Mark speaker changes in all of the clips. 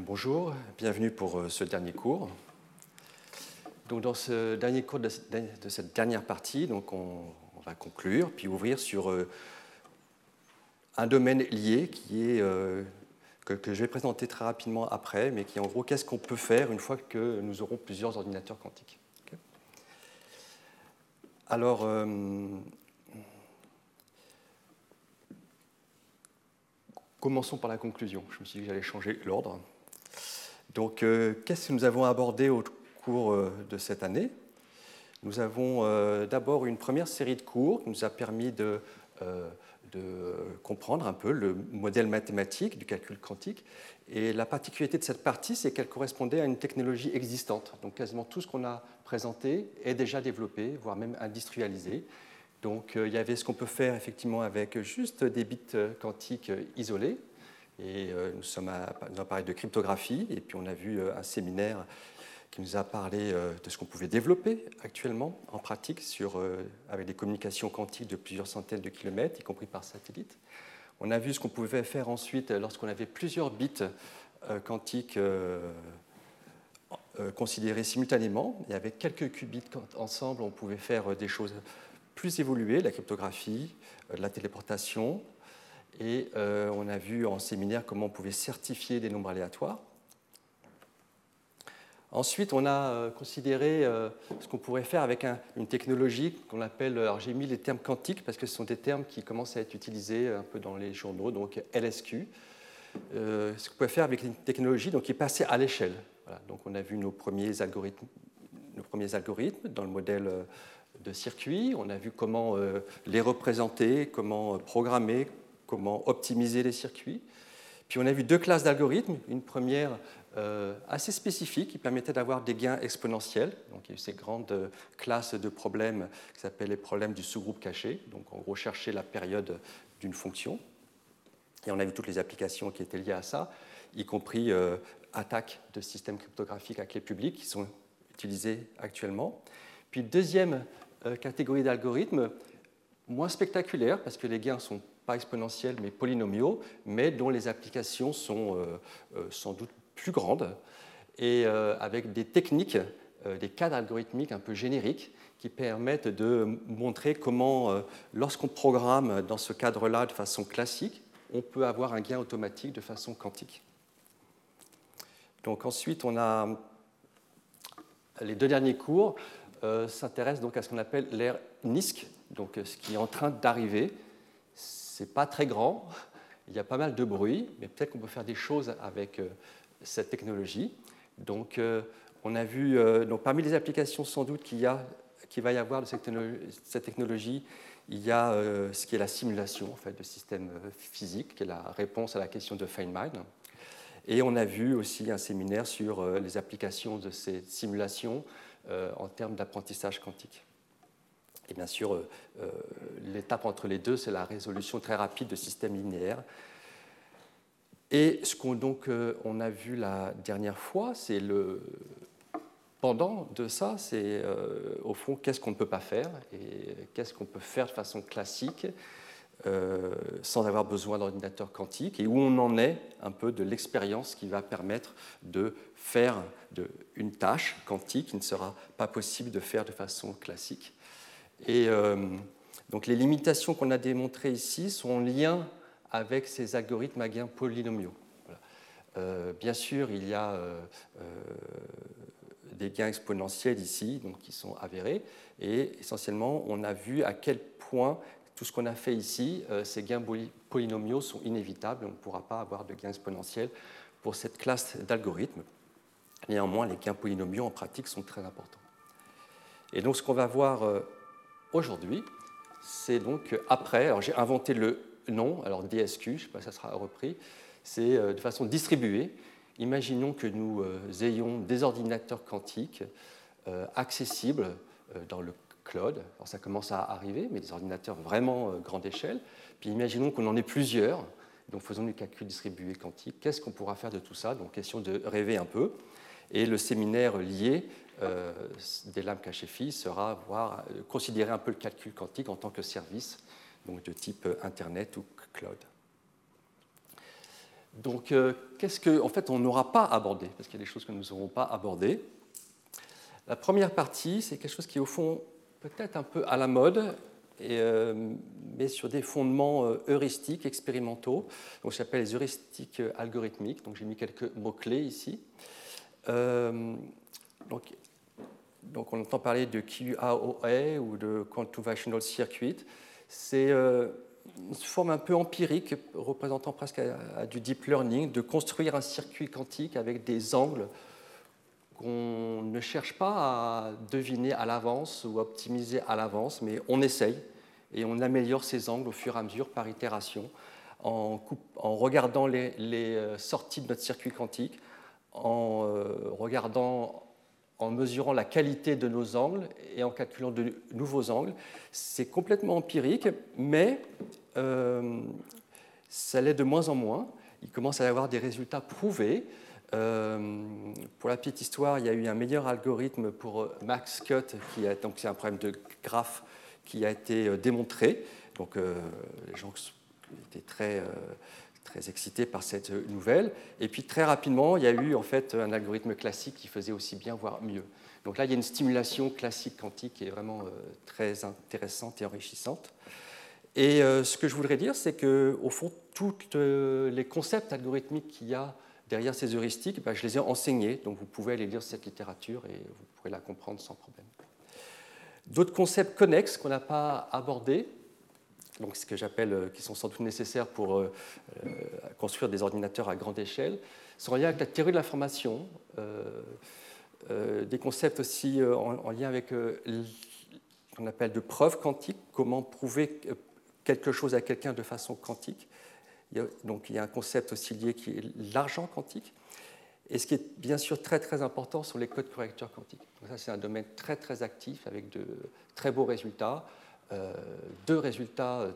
Speaker 1: bonjour, bienvenue pour euh, ce dernier cours. Donc, dans ce dernier cours de, cette dernière partie, on, va conclure puis ouvrir sur euh, un domaine lié euh, que, je vais présenter très rapidement après, mais qui est en gros qu'est-ce qu'on peut faire une fois que nous aurons plusieurs ordinateurs quantiques. Alors, commençons par la conclusion. Je me suis dit que j'allais changer l'ordre. Donc, euh, qu'est-ce que nous avons abordé au cours euh, de cette année? Nous avons euh, d'abord une première série de cours qui nous a permis de, comprendre un peu le modèle mathématique du calcul quantique. Et la particularité de cette partie, c'est qu'elle correspondait à une technologie existante. Donc, quasiment tout ce qu'on a présenté est déjà développé, voire même industrialisé. Donc, il y avait ce qu'on peut faire effectivement avec juste des bits quantiques isolés, et euh, nous, sommes à, nous avons parlé de cryptographie, et puis on a vu euh, un séminaire qui nous a parlé euh, de ce qu'on pouvait développer actuellement en pratique sur, avec des communications quantiques de plusieurs centaines de kilomètres, y compris par satellite. On a vu ce qu'on pouvait faire ensuite lorsqu'on avait plusieurs bits quantiques considérés simultanément. Et avec quelques qubits ensemble, on pouvait faire des choses plus évoluées, la cryptographie, la téléportation, et euh, on a vu en séminaire comment on pouvait certifier des nombres aléatoires. Ensuite, on a euh, considéré euh, ce qu'on pourrait faire avec une technologie qu'on appelle, alors j'ai mis les termes quantiques parce que ce sont des termes qui commencent à être utilisés un peu dans les journaux, donc LSQ. ce qu'on pouvait faire avec une technologie donc, qui est passée à l'échelle. donc on a vu nos premiers, algorithmes, nos premiers algorithmes dans le modèle de circuit, on a vu comment les représenter, comment programmer, comment optimiser les circuits. Puis on a vu deux classes d'algorithmes. Une première euh, assez spécifique qui permettait d'avoir des gains exponentiels. Donc il y a eu ces grandes classes de problèmes qui s'appellent les problèmes du sous-groupe caché. Donc en gros chercher la période d'une fonction. Et on a vu toutes les applications qui étaient liées à ça, y compris euh, attaques de systèmes cryptographiques à clé publique qui sont utilisés actuellement. Puis deuxième euh, catégorie d'algorithmes, moins spectaculaire parce que les gains sont pas exponentiels mais polynomiaux, mais dont les applications sont euh, euh, sans doute plus grandes, et euh, avec des techniques, des cadres algorithmiques un peu génériques qui permettent de montrer comment, lorsqu'on programme dans ce cadre-là de façon classique, on peut avoir un gain automatique de façon quantique. Donc ensuite, on a les deux derniers cours s'intéressent donc à ce qu'on appelle l'ère NISC, donc ce qui est en train d'arriver, c'est pas très grand, il y a pas mal de bruit, mais peut-être qu'on peut faire des choses avec euh, cette technologie. Donc, euh, on a vu, euh, donc, parmi les applications sans doute qu'il y a, va y avoir de cette technologie, il y a ce qui est la simulation en fait, de systèmes physiques, qui est la réponse à la question de Feynman. Et on a vu aussi un séminaire sur les applications de ces simulations en termes d'apprentissage quantique. Et bien sûr, euh, euh, l'étape entre les deux, c'est la résolution très rapide de systèmes linéaires. Et ce qu'on donc euh, on a vu la dernière fois, c'est le pendant de ça, c'est au fond qu'est-ce qu'on ne peut pas faire et qu'est-ce qu'on peut faire de façon classique sans avoir besoin d'ordinateur quantique et où on en est un peu de l'expérience qui va permettre de faire une tâche quantique qui ne sera pas possible de faire de façon classique. Et euh, donc les limitations qu'on a démontrées ici sont en lien avec ces algorithmes à gains polynomiaux. Euh, bien sûr, il y a euh, des gains exponentiels ici, donc qui sont avérés, et essentiellement, on a vu à quel point tout ce qu'on a fait ici, ces gains polynomiaux sont inévitables, on ne pourra pas avoir de gains exponentiels pour cette classe d'algorithmes. Néanmoins, les gains polynomiaux en pratique sont très importants. Et donc, ce qu'on va voir aujourd'hui, c'est donc après, alors j'ai inventé le nom, alors DSQ, je ne sais pas si ça sera repris, c'est euh, de façon distribuée. Imaginons que nous euh, ayons des ordinateurs quantiques euh, accessibles dans le cloud. Alors ça commence à arriver, mais des ordinateurs vraiment grande échelle. Puis imaginons qu'on en ait plusieurs. Donc faisons du calcul distribué quantique. Qu'est-ce qu'on pourra faire de tout ça? Donc question de rêver un peu. Et le séminaire lié euh, des lames cachées filles sera voir, euh, considérer un peu le calcul quantique en tant que service donc de type euh, Internet ou cloud. Donc, qu'est-ce que, en fait, on n'aura pas abordé, parce qu'il y a des choses que nous n'aurons pas abordées. La première partie, c'est quelque chose qui est au fond peut-être un peu à la mode, mais sur des fondements heuristiques, expérimentaux, donc j'appelle les heuristiques algorithmiques. Donc j'ai mis quelques mots-clés ici. donc, donc on entend parler de QAOA ou de Quantum Circuit. C'est euh, une forme un peu empirique, représentant presque à, du deep learning, de construire un circuit quantique avec des angles qu'on ne cherche pas à deviner à l'avance ou optimiser à l'avance, mais on essaye et on améliore ces angles au fur et à mesure par itération, en, en regardant les, euh, sorties de notre circuit quantique, en euh, regardant en mesurant la qualité de nos angles et en calculant de nouveaux angles. C'est complètement empirique, mais euh, ça l'est de moins en moins. Il commence à y avoir des résultats prouvés. Euh, pour la petite histoire, il y a eu un meilleur algorithme pour Max Cut, qui a, donc c'est un problème de graphe qui a été euh, démontré. Donc les gens étaient très très excité par cette nouvelle. Et puis très rapidement, il y a eu en fait un algorithme classique qui faisait aussi bien, voire mieux. Donc là, il y a une stimulation classique quantique qui est vraiment euh, très intéressante et enrichissante. Et euh, ce que je voudrais dire, c'est que au fond, tous euh, les concepts algorithmiques qu'il y a derrière ces heuristiques, ben, je les ai enseignés. Donc vous pouvez aller lire cette littérature et vous pourrez la comprendre sans problème. D'autres concepts connexes qu'on n'a pas abordés, donc ce que j'appelle, euh, qui sont sans doute nécessaires pour euh, euh, construire des ordinateurs à grande échelle, sont liés avec la théorie de l'information, des concepts aussi en, lien avec ce qu'on appelle de preuves quantiques, comment prouver quelque chose à quelqu'un de façon quantique. donc il y a un concept aussi lié qui est l'argent quantique. Et ce qui est bien sûr très très important sont les codes correcteurs quantiques. Donc ça c'est un domaine très très actif avec de très beaux résultats. Euh, deux résultats euh,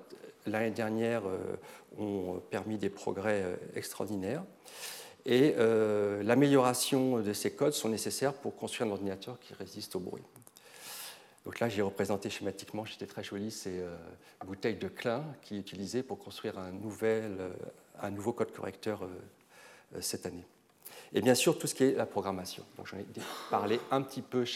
Speaker 1: l'année dernière euh, ont permis des progrès extraordinaires. Et l'amélioration de ces codes sont nécessaires pour construire un ordinateur qui résiste au bruit. Donc là, j'ai représenté schématiquement, c'était très joli, ces bouteilles de Klein qui est utilisée pour construire un, nouvel, un nouveau code correcteur cette année. Et bien sûr, tout ce qui est la programmation. J'en ai parlé un petit peu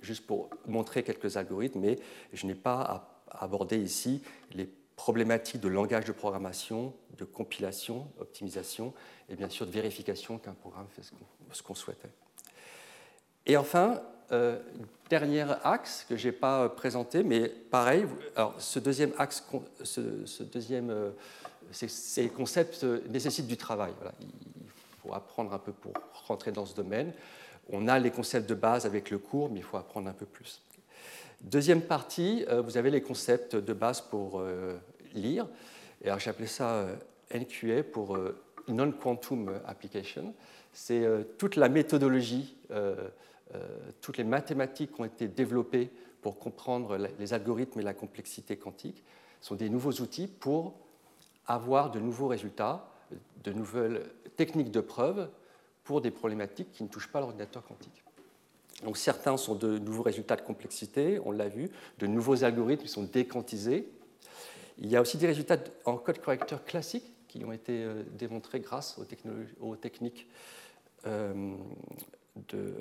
Speaker 1: juste pour montrer quelques algorithmes, mais je n'ai pas à aborder ici les problématiques de langage de programmation, de compilation, optimisation et bien sûr de vérification qu'un programme fait ce qu'on souhaitait. Et enfin, euh, dernier axe que je n'ai pas présenté, mais pareil, alors ce deuxième axe, ce, deuxième, euh, ces, concepts nécessitent du travail. Il faut apprendre un peu pour rentrer dans ce domaine. On a les concepts de base avec le cours, mais il faut apprendre un peu plus. Deuxième partie, euh, vous avez les concepts de base pour euh, lire. Et alors j'ai ça euh, NQA pour Non-Quantum Application. C'est toute la méthodologie, toutes les mathématiques qui ont été développées pour comprendre les algorithmes et la complexité quantique sont des nouveaux outils pour avoir de nouveaux résultats, de nouvelles techniques de preuve pour des problématiques qui ne touchent pas l'ordinateur quantique. Donc certains sont de nouveaux résultats de complexité, on l'a vu, de nouveaux algorithmes qui sont déquantisés. Il y a aussi des résultats en code correcteur classique qui ont été euh, démontrés grâce aux, techniques euh, de,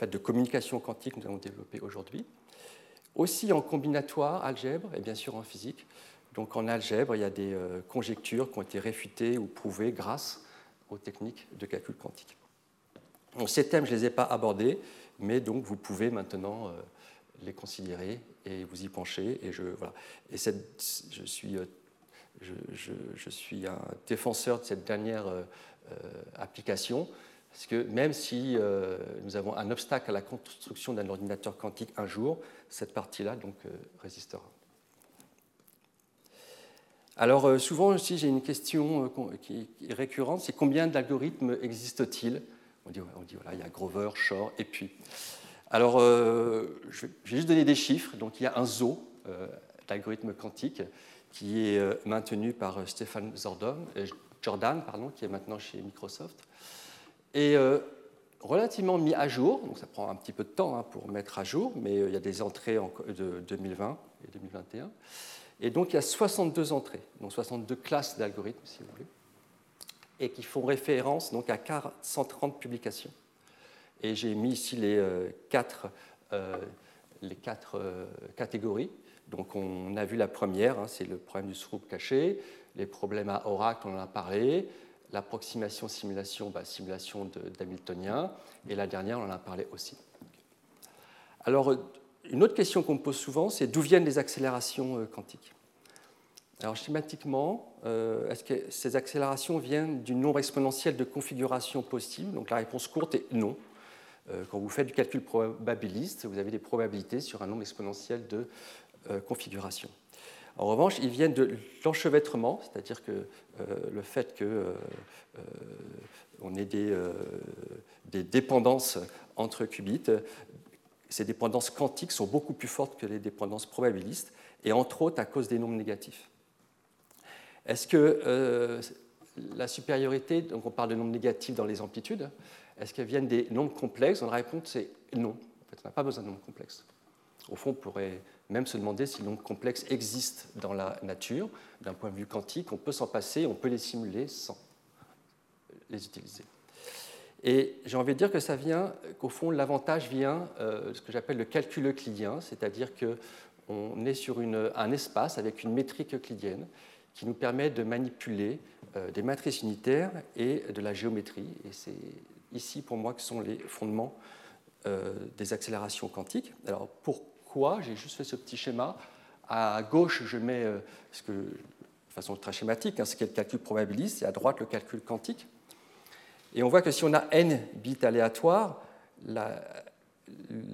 Speaker 1: euh, de communication quantique que nous avons développées aujourd'hui. Aussi en combinatoire, algèbre et bien sûr en physique. Donc en algèbre, il y a des conjectures qui ont été réfutées ou prouvées grâce aux techniques de calcul quantique. ces thèmes, je ne les ai pas abordés mais donc vous pouvez maintenant euh, les considérer et vous y pencher. Et je, voilà. et je, suis, euh, je, suis un défenseur de cette dernière euh, application, parce que même si nous avons un obstacle à la construction d'un ordinateur quantique un jour, cette partie-là donc résistera. Alors souvent aussi j'ai une question qui est récurrente, c'est combien d'algorithmes existent-ils on dit, voilà, il y a Grover, Shor, et puis. Alors, euh, je vais juste donner des chiffres. Donc, il y a un zoo euh, d'algorithmes quantiques qui est euh, maintenu par Stéphane Jordan, pardon, qui est maintenant chez Microsoft, et relativement mis à jour. Donc, ça prend un petit peu de temps hein, pour mettre à jour, mais il y a des entrées de 2020 et 2021. Et donc, il y a 62 entrées, donc 62 classes d'algorithmes, si vous voulez. Et qui font référence donc à 430 publications. Et j'ai mis ici les euh, quatre, euh, les quatre euh, catégories. Donc on a vu la première, hein, c'est le problème du scoop caché, les problèmes à Oracle, on en a parlé, l'approximation simulation, bah, simulation d'Hamiltonien, et la dernière, on en a parlé aussi. Alors, une autre question qu'on me pose souvent, c'est d'où viennent les accélérations quantiques? Alors schématiquement, euh, est-ce que ces accélérations viennent du nombre exponentiel de configurations possibles Donc la réponse courte est non. Euh, quand vous faites du calcul probabiliste, vous avez des probabilités sur un nombre exponentiel de euh, configurations. En revanche, ils viennent de l'enchevêtrement, c'est-à-dire que le fait qu'on ait des, des, dépendances entre qubits, ces dépendances quantiques sont beaucoup plus fortes que les dépendances probabilistes, et entre autres à cause des nombres négatifs. Est-ce que euh, la supériorité, donc on parle de nombres négatifs dans les amplitudes, est-ce qu'elles viennent des nombres complexes? La réponse est non. En fait, on n'a pas besoin de nombres complexes. Au fond, on pourrait même se demander si les nombres complexes existent dans la nature. D'un point de vue quantique, on peut s'en passer, on peut les simuler sans les utiliser. Et j'ai envie de dire que ça vient, qu'au fond, l'avantage vient euh, de ce que j'appelle le calcul euclidien, c'est-à-dire qu'on est sur un espace avec une métrique euclidienne qui nous permet de manipuler euh, des matrices unitaires et de la géométrie. Et c'est ici, pour moi, que sont les fondements euh, des accélérations quantiques. Alors, pourquoi J'ai juste fait ce petit schéma. À gauche, je mets, euh, de façon très schématique, hein, ce qui est le calcul probabiliste, et à droite, le calcul quantique. Et on voit que si on a n bits aléatoires, la,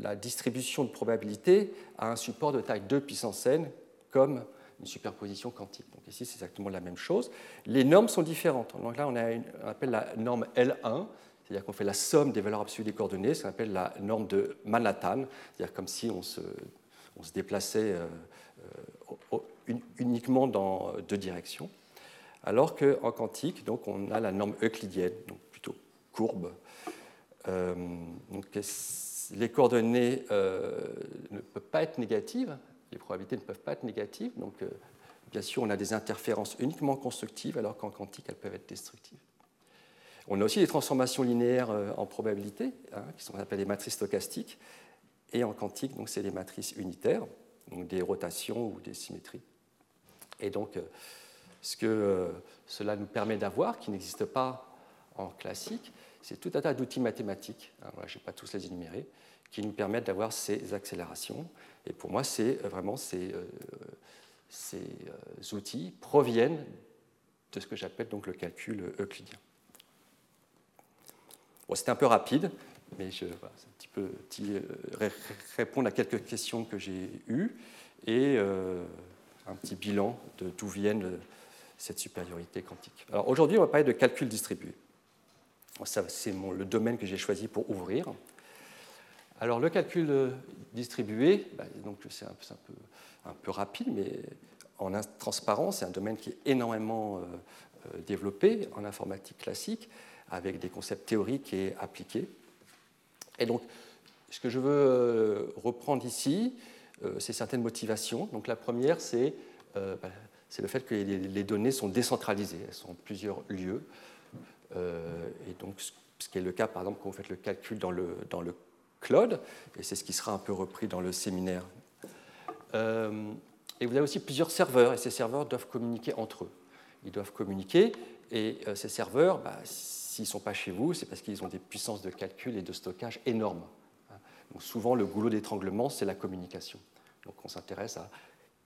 Speaker 1: la distribution de probabilité a un support de taille 2 puissance n, comme une superposition quantique. Donc ici, c'est exactement la même chose. Les normes sont différentes. Donc là, on, a une, on appelle la norme L1, c'est-à-dire qu'on fait la somme des valeurs absolues des coordonnées, ce qu'on appelle la norme de Manhattan, c'est-à-dire comme si on se, on se déplaçait euh, euh, uniquement dans deux directions. Alors qu'en quantique, donc, on a la norme euclidienne, donc plutôt courbe. Euh, donc, les coordonnées ne peuvent pas être négatives, les probabilités ne peuvent pas être négatives. Donc, euh, bien sûr, on a des interférences uniquement constructives, alors qu'en quantique, elles peuvent être destructives. On a aussi des transformations linéaires euh, en probabilité, hein, qui sont appelées matrices stochastiques. Et en quantique, donc, c'est des matrices unitaires, donc des rotations ou des symétries. Et donc, euh, ce que cela nous permet d'avoir, qui n'existe pas en classique, c'est tout un tas d'outils mathématiques. Je ne vais pas tous les énumérer, qui nous permettent d'avoir ces accélérations. Et pour moi, c'est euh, vraiment ces, euh, ces euh, outils proviennent de ce que j'appelle donc le calcul euclidien. Bon, C'était un peu rapide, mais je, peu répondre à quelques questions que j'ai eues et un petit bilan de d'où viennent cette supériorité quantique. Alors aujourd'hui, on va parler de calcul distribué. C'est le domaine que j'ai choisi pour ouvrir. Alors le calcul euh, distribué, bah, c'est un, peu, rapide, mais en transparence, c'est un domaine qui est énormément euh, euh, développé en informatique classique, avec des concepts théoriques et appliqués. Et donc, ce que je veux reprendre ici, c'est certaines motivations. Donc la première, c'est bah, le fait que les, données sont décentralisées, elles sont en plusieurs lieux. et donc, ce qui est le cas, par exemple, quand vous faites le calcul dans le, dans le Claude, et c'est ce qui sera un peu repris dans le séminaire. Euh, et vous avez aussi plusieurs serveurs, et ces serveurs doivent communiquer entre eux. Ils doivent communiquer, et euh, ces serveurs, bah, s'ils ne sont pas chez vous, c'est parce qu'ils ont des puissances de calcul et de stockage énormes. Donc souvent, le goulot d'étranglement, c'est la communication. Donc on s'intéresse à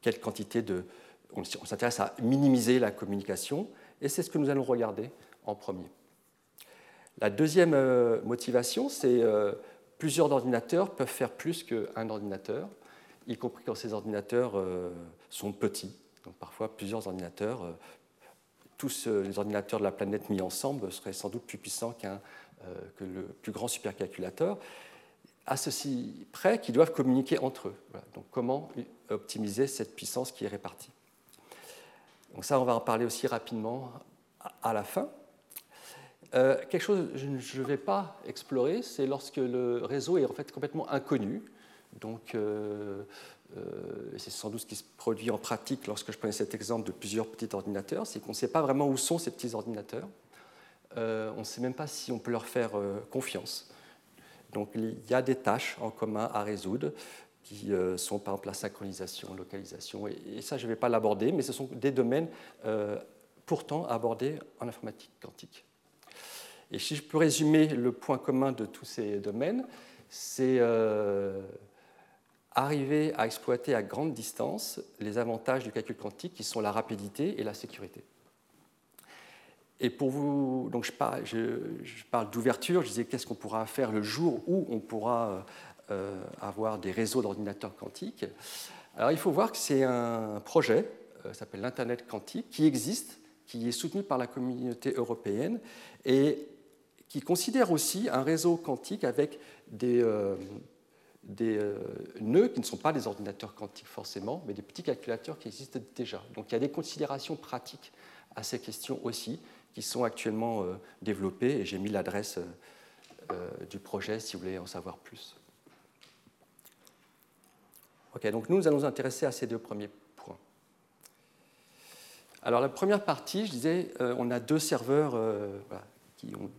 Speaker 1: quelle quantité de... On s'intéresse à minimiser la communication, et c'est ce que nous allons regarder en premier. La deuxième euh, motivation, c'est plusieurs ordinateurs peuvent faire plus qu'un ordinateur, y compris quand ces ordinateurs euh, sont petits. Donc parfois, plusieurs ordinateurs, euh, tous euh, les ordinateurs de la planète mis ensemble seraient sans doute plus puissants qu'un, que le plus grand supercalculateur, à ceci près qu'ils doivent communiquer entre eux. Donc comment optimiser cette puissance qui est répartie? Donc ça, on va en parler aussi rapidement à la fin. Euh, quelque chose que je ne vais pas explorer, c'est lorsque le réseau est en fait complètement inconnu. Donc, euh, euh, c'est sans doute ce qui se produit en pratique lorsque je prenais cet exemple de plusieurs petits ordinateurs, c'est qu'on ne sait pas vraiment où sont ces petits ordinateurs. on ne sait même pas si on peut leur faire confiance. Donc il y a des tâches en commun à résoudre qui sont par exemple la synchronisation, localisation, et, ça je ne vais pas l'aborder, mais ce sont des domaines pourtant abordés en informatique quantique. Et si je peux résumer le point commun de tous ces domaines, c'est arriver à exploiter à grande distance les avantages du calcul quantique qui sont la rapidité et la sécurité. Et pour vous, donc je parle, je, parle d'ouverture, je disais qu'est-ce qu'on pourra faire le jour où on pourra euh, avoir des réseaux d'ordinateurs quantiques. Alors il faut voir que c'est un projet, euh, s'appelle l'Internet quantique, qui existe, qui est soutenu par la communauté européenne et qui considère aussi un réseau quantique avec des, euh, euh, nœuds qui ne sont pas des ordinateurs quantiques forcément, mais des petits calculateurs qui existent déjà. Donc il y a des considérations pratiques à ces questions aussi qui sont actuellement euh, développées et j'ai mis l'adresse du projet si vous voulez en savoir plus. Ok, donc nous, allons nous intéresser à ces deux premiers points. Alors la première partie, je disais, on a deux serveurs qui ont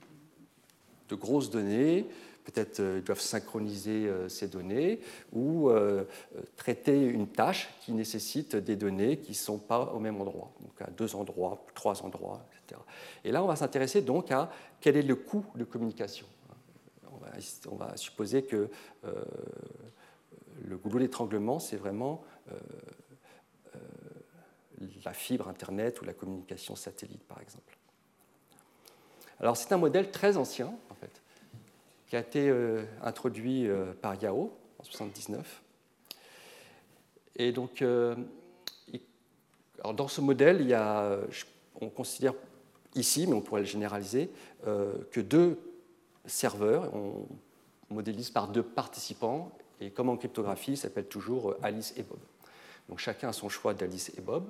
Speaker 1: de grosses données, peut-être euh, doivent synchroniser euh, ces données ou euh, traiter une tâche qui nécessite des données qui ne sont pas au même endroit, donc à deux endroits, trois endroits, etc. Et là, on va s'intéresser donc à quel est le coût de communication. On va, supposer que le goulot d'étranglement, c'est vraiment la fibre Internet ou la communication satellite, par exemple. Alors c'est un modèle très ancien, qui a été euh, introduit euh, par Yao en 1979. Et donc, euh, dans ce modèle, il y a, on considère ici, mais on pourrait le généraliser, que deux serveurs, on modélise par deux participants, et comme en cryptographie, il s'appelle toujours Alice et Bob. Donc chacun a son choix d'Alice et Bob.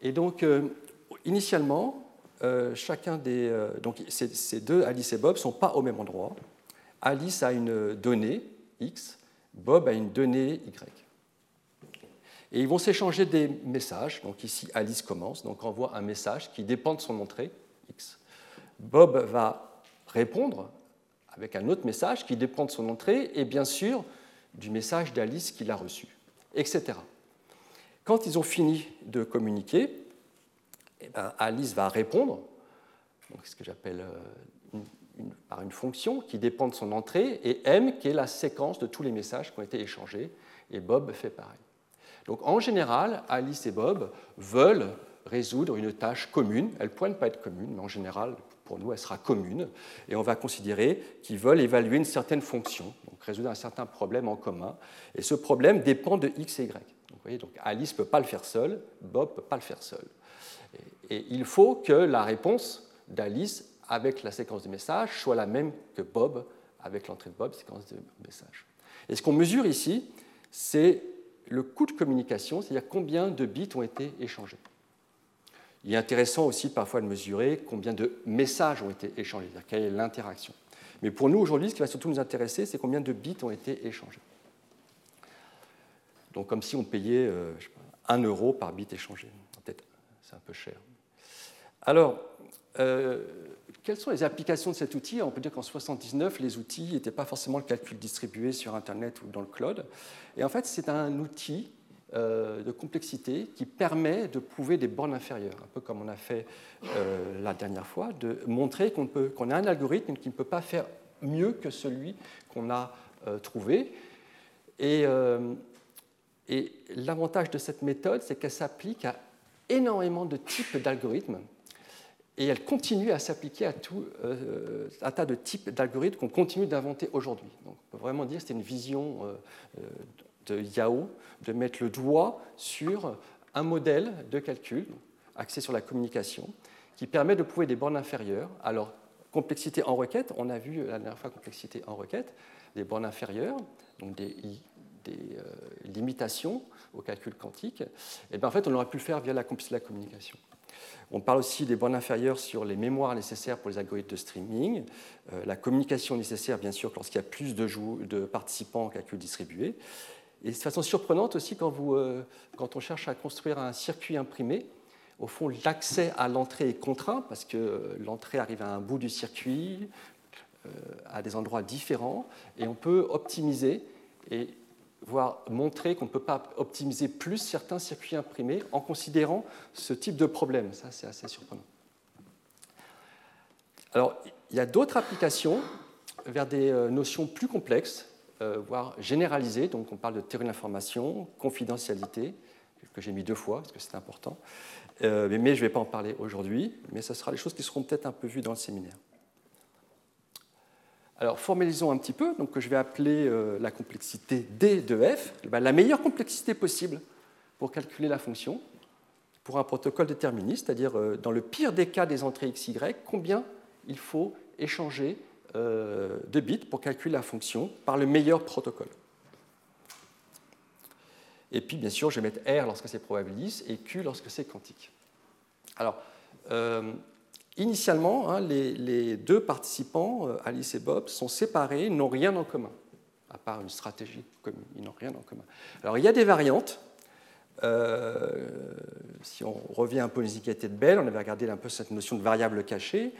Speaker 1: Et donc, initialement, chacun des. donc ces, ces, deux Alice et Bob ne sont pas au même endroit. Alice a une donnée X, Bob a une donnée Y. Et ils vont s'échanger des messages. Donc ici, Alice commence, donc envoie un message qui dépend de son entrée X. Bob va répondre avec un autre message qui dépend de son entrée et bien sûr du message d'Alice qu'il a reçu, etc. Quand ils ont fini de communiquer, eh ben, Alice va répondre, donc ce que j'appelle par une fonction qui dépend de son entrée, et M qui est la séquence de tous les messages qui ont été échangés, et Bob fait pareil. Donc en général, Alice et Bob veulent résoudre une tâche commune. Elle pourrait ne pas être commune, mais en général, pour nous, elle sera commune. Et on va considérer qu'ils veulent évaluer une certaine fonction, donc résoudre un certain problème en commun. Et ce problème dépend de x et y. Donc, vous voyez, donc Alice ne peut pas le faire seule, Bob ne peut pas le faire seul. et il faut que la réponse d'Alice avec la séquence de messages soit la même que Bob avec l'entrée de Bob, séquence de messages. Et ce qu'on mesure ici, c'est le coût de communication, c'est-à-dire combien de bits ont été échangés. Il est intéressant aussi parfois de mesurer combien de messages ont été échangés, c'est-à-dire quelle est l'interaction. Mais pour nous, aujourd'hui, ce qui va surtout nous intéresser, c'est combien de bits ont été échangés. Donc comme si on payait euh, pas, 1 euro par bit échangé. Peut-être c'est un peu cher. Alors, euh, quelles sont les applications de cet outil? On peut dire qu'en 1979, les outils n'étaient pas forcément le calcul distribué sur Internet ou dans le cloud. Et en fait, c'est un outil euh, de complexité qui permet de prouver des bornes inférieures, un peu comme on a fait euh, la dernière fois, de montrer qu'on a un algorithme qui ne peut pas faire mieux que celui qu'on a trouvé. Et l'avantage de cette méthode, c'est qu'elle s'applique à énormément de types d'algorithmes et elle continue à s'appliquer à tout euh, un tas de types d'algorithmes qu'on continue d'inventer aujourd'hui. on peut vraiment dire que c'était une vision euh, de Yao de mettre le doigt sur un modèle de calcul axé sur la communication qui permet de prouver des bornes inférieures. Alors, complexité en requête, on a vu la dernière fois complexité en requête, des bornes inférieures, donc des, euh, limitations au calcul quantique. Et bien, en fait, on aurait pu le faire via la la communication. On parle aussi des bornes inférieures sur les mémoires nécessaires pour les algorithmes de streaming, euh, la communication nécessaire, bien sûr, lorsqu'il y a plus de, participants en calcul distribué. Et de façon surprenante aussi, quand, euh, quand, on cherche à construire un circuit imprimé, au fond, l'accès à l'entrée est contraint parce que l'entrée arrive à un bout du circuit, euh, à des endroits différents, et on peut optimiser et voire montrer qu'on ne peut pas optimiser plus certains circuits imprimés en considérant ce type de problème. Ça, c'est assez surprenant. Alors, il y a d'autres applications vers des euh, notions plus complexes, euh, voire généralisées. Donc, on parle de théorie de l'information, confidentialité, que j'ai mis deux fois parce que c'est important. Euh, mais je ne vais pas en parler aujourd'hui, mais ce sera des choses qui seront peut-être un peu vues dans le séminaire. Alors, formalisons un petit peu, donc que je vais appeler la complexité D de F, ben, la meilleure complexité possible pour calculer la fonction pour un protocole déterministe, c'est-à-dire dans le pire des cas des entrées XY, combien il faut échanger euh, de bits pour calculer la fonction par le meilleur protocole. Et puis, bien sûr, je vais mettre R lorsque c'est probabiliste et Q lorsque c'est quantique. Alors, euh, initialement, hein, les, deux participants, euh, Alice et Bob, sont séparés, n'ont rien en commun, à part une stratégie commune. Ils n'ont rien en commun. Alors, il y a des variantes. si on revient un peu aux inégalités de Bell, on avait regardé un peu cette notion de variable cachée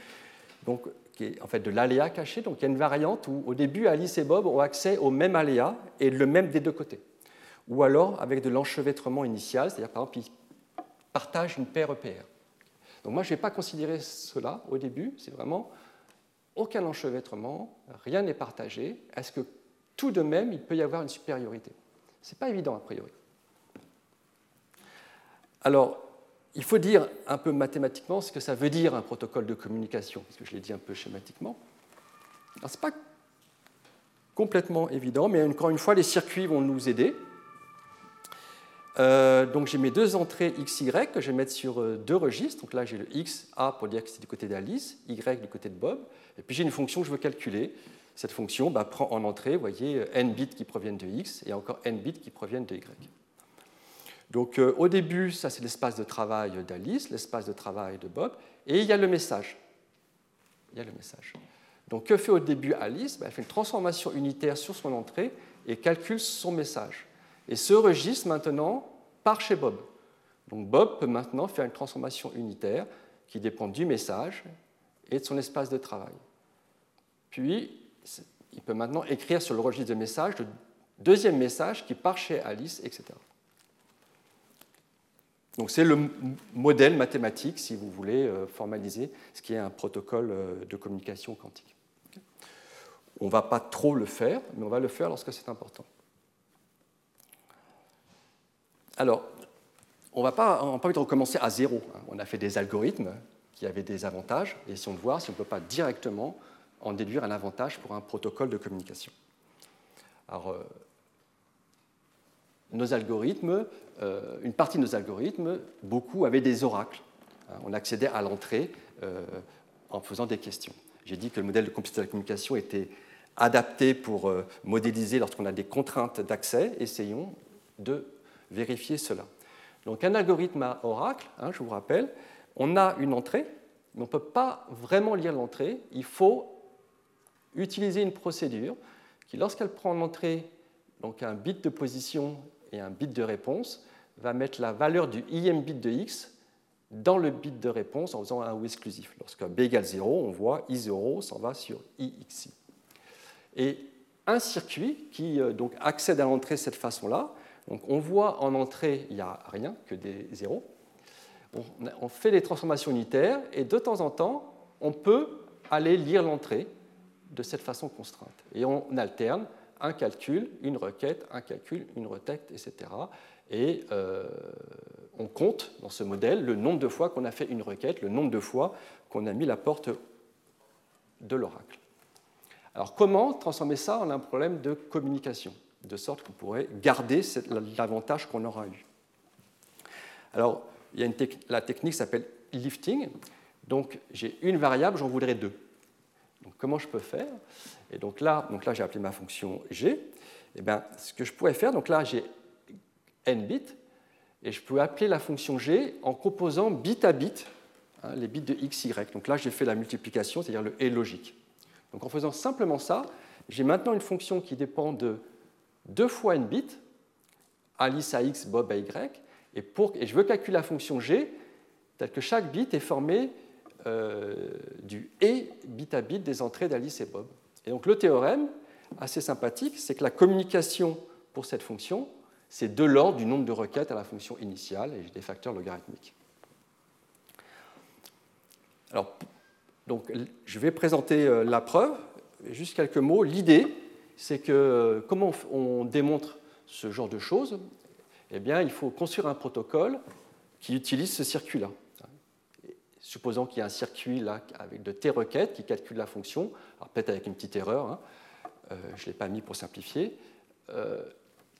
Speaker 1: donc, qui est en fait de l'aléa caché. Donc il y a une variante où au début Alice et Bob ont accès au même aléa et le même des deux côtés. Ou alors avec de l'enchevêtrement initial, c'est-à-dire par exemple ils partagent une paire EPR. Donc moi je ne vais pas considérer cela au début, c'est vraiment aucun enchevêtrement, rien n'est partagé. Est-ce que tout de même il peut y avoir une supériorité? Ce n'est pas évident a priori. Alors, il faut dire un peu mathématiquement ce que ça veut dire un protocole de communication, parce que je l'ai dit un peu schématiquement. Ce n'est pas complètement évident, mais encore une fois, les circuits vont nous aider. Euh, donc j'ai mes deux entrées XY que je vais mettre sur euh, deux registres. Donc là j'ai le X, A pour dire que c'est du côté d'Alice, Y du côté de Bob. Et puis j'ai une fonction que je veux calculer. Cette fonction bah, prend en entrée, vous voyez, n bits qui proviennent de X et encore n bits qui proviennent de Y. Donc euh, au début, ça c'est l'espace de travail d'Alice, l'espace de travail de Bob, et il y a le message. Il y a le message. Donc que fait au début Alice? Ben, Elle fait une transformation unitaire sur son entrée et calcule son message. Et ce registre maintenant part chez Bob. Donc Bob peut maintenant faire une transformation unitaire qui dépend du message et de son espace de travail. Puis, il peut maintenant écrire sur le registre de message le deuxième message qui part chez Alice, etc. Donc c'est le modèle mathématique, si vous voulez, euh, formaliser ce qui est un protocole euh, de communication quantique. On ne va pas trop le faire, mais on va le faire lorsque c'est important. Alors, on n'a pas, envie de recommencer à zéro. Hein. On a fait des algorithmes qui avaient des avantages, et on de voir si on ne peut pas directement en déduire un avantage pour un protocole de communication. Alors, euh, nos algorithmes, euh, une partie de nos algorithmes, beaucoup avaient des oracles. Hein, on accédait à l'entrée euh, en faisant des questions. J'ai dit que le modèle de complexité de communication était adapté pour modéliser lorsqu'on a des contraintes d'accès. Essayons de vérifier cela. Donc un algorithme à oracle, hein, je vous rappelle, on a une entrée, mais on ne peut pas vraiment lire l'entrée. Il faut utiliser une procédure qui, lorsqu'elle prend l'entrée, donc un bit de position et un bit de réponse va mettre la valeur du im bit de x dans le bit de réponse en faisant un ou exclusif. Lorsque b égale 0, on voit i0 s'en va sur ixi. Et un circuit qui euh, donc, accède à l'entrée de cette façon-là, donc on voit en entrée, il n'y a rien que des zéros. On, fait des transformations unitaires et de temps en temps, on peut aller lire l'entrée de cette façon contrainte. Et on alterne un calcul, une requête, un calcul, une requête, etc. Et euh, on compte dans ce modèle le nombre de fois qu'on a fait une requête, le nombre de fois qu'on a mis la porte de l'oracle. Alors comment transformer ça en un problème de communication, de sorte qu'on pourrait garder l'avantage qu'on aura eu Alors, il y a la technique s'appelle lifting. Donc, j'ai une variable, j'en voudrais deux. Donc, comment je peux faire? Et donc là, donc là j'ai appelé ma fonction g. Et eh bien, ce que je pourrais faire, donc là, j'ai n bits, et je peux appeler la fonction g en composant bit à bit hein, les bits de x, y. Donc là, j'ai fait la multiplication, c'est-à-dire le et logique. Donc en faisant simplement ça, j'ai maintenant une fonction qui dépend de 2 fois n bits, Alice à x, Bob à y, et, je veux calculer la fonction g tel que chaque bit est formé euh, du et bit à bit des entrées d'Alice et Bob. Et donc le théorème, assez sympathique, c'est que la communication pour cette fonction, c'est de l'ordre du nombre de requêtes à la fonction initiale, et des facteurs logarithmiques. Alors, donc, je vais présenter euh, la preuve, juste quelques mots. L'idée, c'est que euh, comment on démontre ce genre de choses Eh bien, il faut construire un protocole qui utilise ce circuit-là. Supposons qu'il y a un circuit là avec de T requêtes qui calcule la fonction, peut-être avec une petite erreur, hein. euh, je ne l'ai pas mis pour simplifier.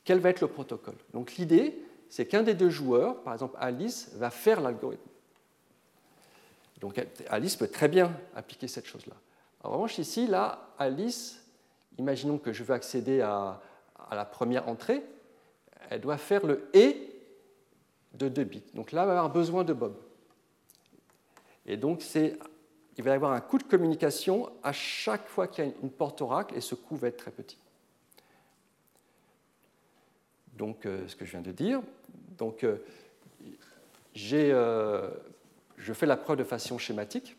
Speaker 1: quel va être le protocole? Donc l'idée, c'est qu'un des deux joueurs, par exemple Alice, va faire l'algorithme. Donc Alice peut très bien appliquer cette chose-là. En revanche, ici, là, Alice, imaginons que je veux accéder à, la première entrée, elle doit faire le et de 2 bits. Donc là, elle va avoir besoin de Bob. Et donc, il va y avoir un coût de communication à chaque fois qu'il y a une porte oracle, et ce coût va être très petit. Donc, euh, ce que je viens de dire. Donc, euh, euh, je fais la preuve de façon schématique.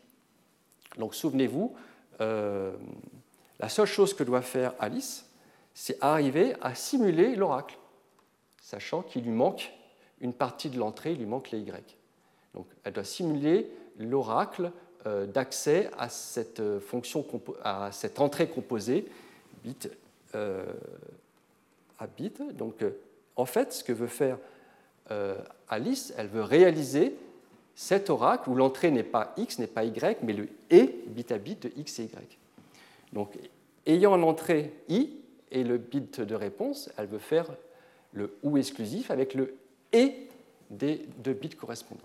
Speaker 1: Donc souvenez-vous, la seule chose que doit faire Alice, c'est arriver à simuler l'oracle, sachant qu'il lui manque une partie de l'entrée, il lui manque les Y. Donc elle doit simuler l'oracle euh, d'accès à cette euh, à cette entrée composée bit à bit. Donc en fait, ce que veut faire Alice, elle veut réaliser cet oracle où l'entrée n'est pas x, n'est pas y, mais le et bit à bit de x et y. Donc, ayant l'entrée i et le bit de réponse, elle veut faire le ou exclusif avec le et des deux bits correspondants.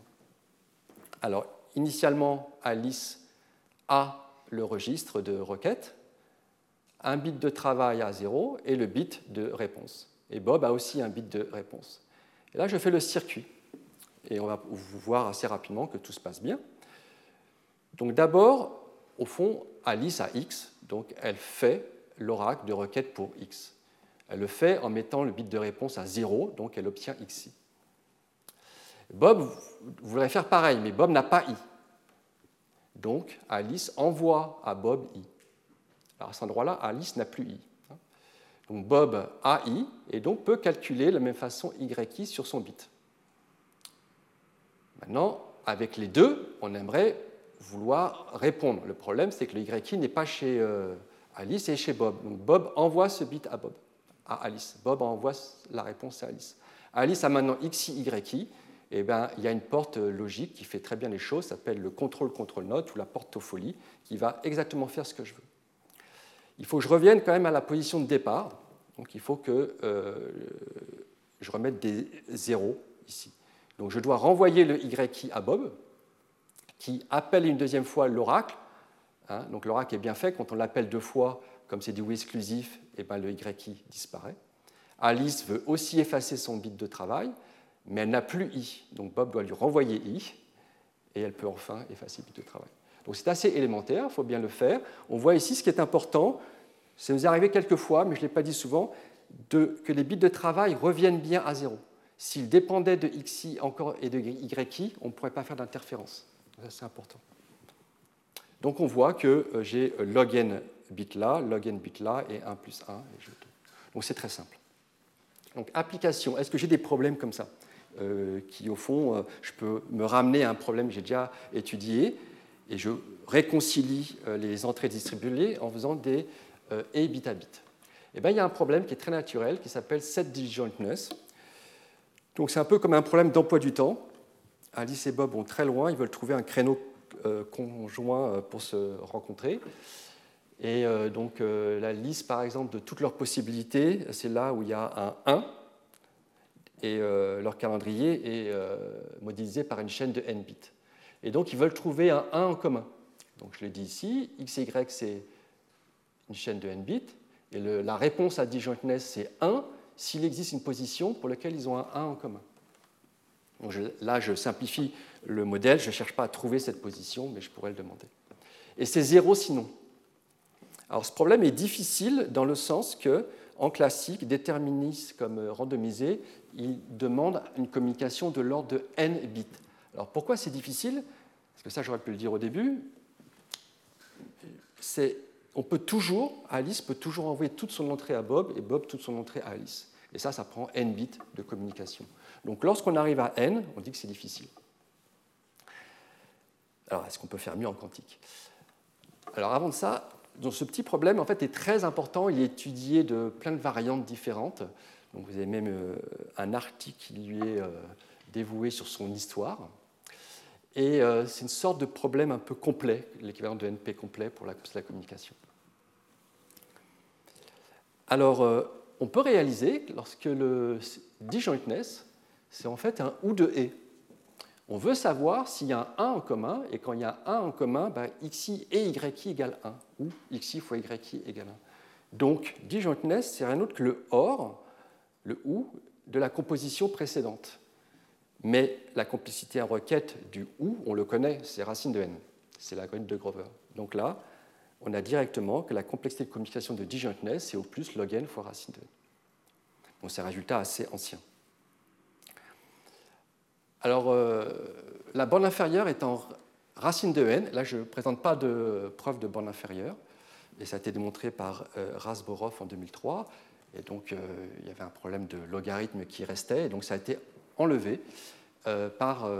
Speaker 1: Alors, initialement, Alice a le registre de requête, un bit de travail à 0 et le bit de réponse. Et Bob a aussi un bit de réponse. Et là, je fais le circuit et on va voir assez rapidement que tout se passe bien. Donc d'abord, au fond, Alice a x, donc elle fait l'oracle de requête pour x. Elle le fait en mettant le bit de réponse à 0, donc elle obtient xi. Bob voudrait faire pareil, mais Bob n'a pas i. Donc Alice envoie à Bob i. Alors à cet endroit-là, Alice n'a plus i. Donc Bob a i et donc peut calculer de la même façon yi sur son bit. Maintenant, avec les deux, on aimerait vouloir répondre. Le problème, c'est que le YI n'est pas chez euh, Alice, et chez Bob. Donc Bob envoie ce bit à Bob, à Alice. Bob envoie la réponse à Alice. Alice a maintenant XI, YI. Et bien, il y a une porte logique qui fait très bien les choses, s'appelle le contrôle-contrôle note ou la portopholie, qui va exactement faire ce que je veux. Il faut que je revienne quand même à la position de départ. Donc il faut que euh, je remette des zéros ici. Donc je dois renvoyer le YI à Bob, qui appelle une deuxième fois l'oracle. Hein, donc l'oracle est bien fait, quand on l'appelle deux fois, comme c'est du oui exclusif, et eh ben le YI disparaît. Alice veut aussi effacer son bit de travail, mais elle n'a plus I. Donc Bob doit lui renvoyer I, et elle peut enfin effacer le bit de travail. Donc c'est assez élémentaire, il faut bien le faire. On voit ici ce qui est important, ça nous est arrivé quelques fois, mais je ne l'ai pas dit souvent, que les bits de travail reviennent bien à zéro. S'il dépendait de xi encore et de yi, on ne pourrait pas faire d'interférence. C'est important. Donc on voit que euh, j'ai euh, log n bit là, log n bit là et 1 plus 1. Donc c'est très simple. Donc application, est-ce que j'ai des problèmes comme ça? Euh, qui au fond, je peux me ramener à un problème que j'ai déjà étudié et je réconcilie les entrées distribuées en faisant des et bit à bit. Eh bien, il y a un problème qui est très naturel qui s'appelle set disjointness donc c'est un peu comme un problème d'emploi du temps. Alice et Bob vont très loin, ils veulent trouver un créneau euh, conjoint euh, pour se rencontrer. Et euh, donc la liste, par exemple, de toutes leurs possibilités, c'est là où il y a un 1, et leur calendrier est modélisé par une chaîne de n bits. Et donc ils veulent trouver un 1 en commun. Donc je l'ai dit ici, x et y c'est une chaîne de n bits, et la réponse à disjointness c'est 1, s'il existe une position pour laquelle ils ont un 1 en commun. Là, je simplifie le modèle, je ne cherche pas à trouver cette position, mais je pourrais le demander. Et c'est 0 sinon. Alors ce problème est difficile dans le sens que, en classique, déterministe comme randomisé, il demande une communication de l'ordre de n bits. Alors pourquoi c'est difficile? Parce que ça, j'aurais pu le dire au début. On peut toujours, Alice peut toujours envoyer toute son entrée à Bob et Bob toute son entrée à Alice. Et ça, ça prend n bits de communication. Donc lorsqu'on arrive à n, on dit que c'est difficile. Alors, est-ce qu'on peut faire mieux en quantique? Alors, avant de ça, donc ce petit problème en fait est très important. Il est étudié de plein de variantes différentes. Donc, vous avez même euh, un article qui lui est euh, dévoué sur son histoire. Et euh, c'est une sorte de problème un peu complet, l'équivalent de NP complet pour la, la communication. Alors, on peut réaliser que lorsque le disjointness, c'est en fait un ou de et. On veut savoir s'il y a un 1 en commun, et quand il y a un 1 en commun, ben, xi et yi égale 1, ou xi fois yi égale 1. Donc, disjointness, c'est rien autre que le OR, le OU, de la composition précédente. Mais la complicité en requête du OU, on le connaît, c'est racine de n. C'est la l'algorithme de Grover. Donc là, on a directement que la complexité de communication de disjointness, c'est au plus log n fois racine de n. Bon, c'est un résultat assez ancien. Alors, euh, la borne inférieure est en racine de n. Là, je ne présente pas de preuve de borne inférieure. Et ça a été démontré par euh, Rasborov en 2003. Et donc, euh, il y avait un problème de logarithme qui restait. Et donc, ça a été enlevé par,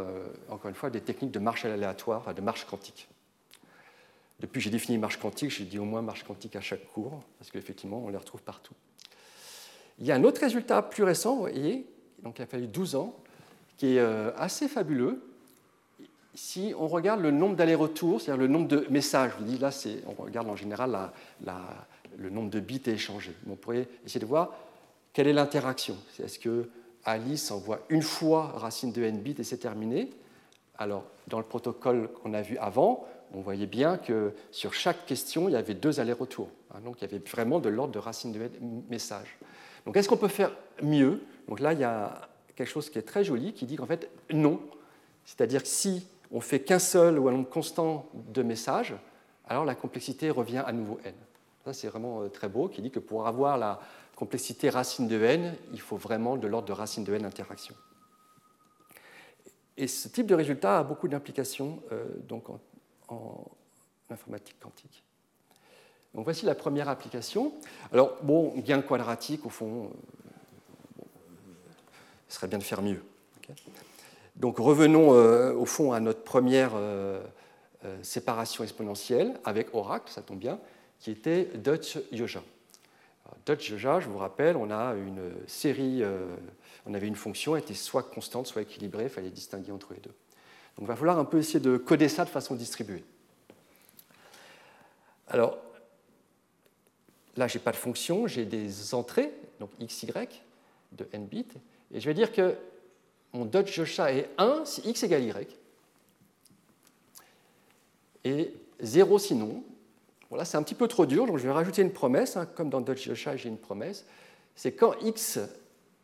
Speaker 1: encore une fois, des techniques de marche aléatoire, de marche quantique. Depuis, j'ai défini marche quantique. J'ai dit au moins marche quantique à chaque cours, parce qu'effectivement, on les retrouve partout. Il y a un autre résultat plus récent, vous voyez, donc il a fallu 12 ans, qui est euh, assez fabuleux. Si on regarde le nombre d'allers-retours, c'est-à-dire le nombre de messages, on regarde en général le nombre de bits échangés. On pourrait essayer de voir quelle est l'interaction. Est-ce que Alice envoie une fois racine de n bits et c'est terminé? Alors, dans le protocole qu'on a vu avant, on voyait bien que sur chaque question, il y avait deux allers-retours. Hein, donc, il y avait vraiment de l'ordre de racine de n messages. Donc, est-ce qu'on peut faire mieux? Donc là, il y a quelque chose qui est très joli, qui dit qu'en fait, non. C'est-à-dire que si on fait qu'un seul ou un nombre constant de messages, alors la complexité revient à nouveau n. Ça, c'est vraiment euh, très beau, qui dit que pour avoir la complexité racine de n, il faut vraiment de l'ordre de racine de n interaction. Et ce type de résultat a beaucoup d'implications euh, donc en, informatique quantique. Donc voici la première application. Alors, bon, gain quadratique, au fond, euh, ce serait bien de faire mieux. Donc revenons euh, au fond à notre première euh, euh, séparation exponentielle avec Oracle, ça tombe bien, qui était Dutch Yoja. Dutch Yoja, je vous rappelle, on a une série, on avait une fonction, elle était soit constante, soit équilibrée, il fallait distinguer entre les deux. Donc il va falloir un peu essayer de coder ça de façon distribuée. Alors, là, je n'ai pas de fonction, j'ai des entrées, donc xy de n bits, et je vais dire que mon Dodge chat est 1 si x égale y, et 0 sinon. Bon, là, c'est un petit peu trop dur, donc je vais rajouter une promesse, hein, comme dans Dodge chat, j'ai une promesse. C'est quand x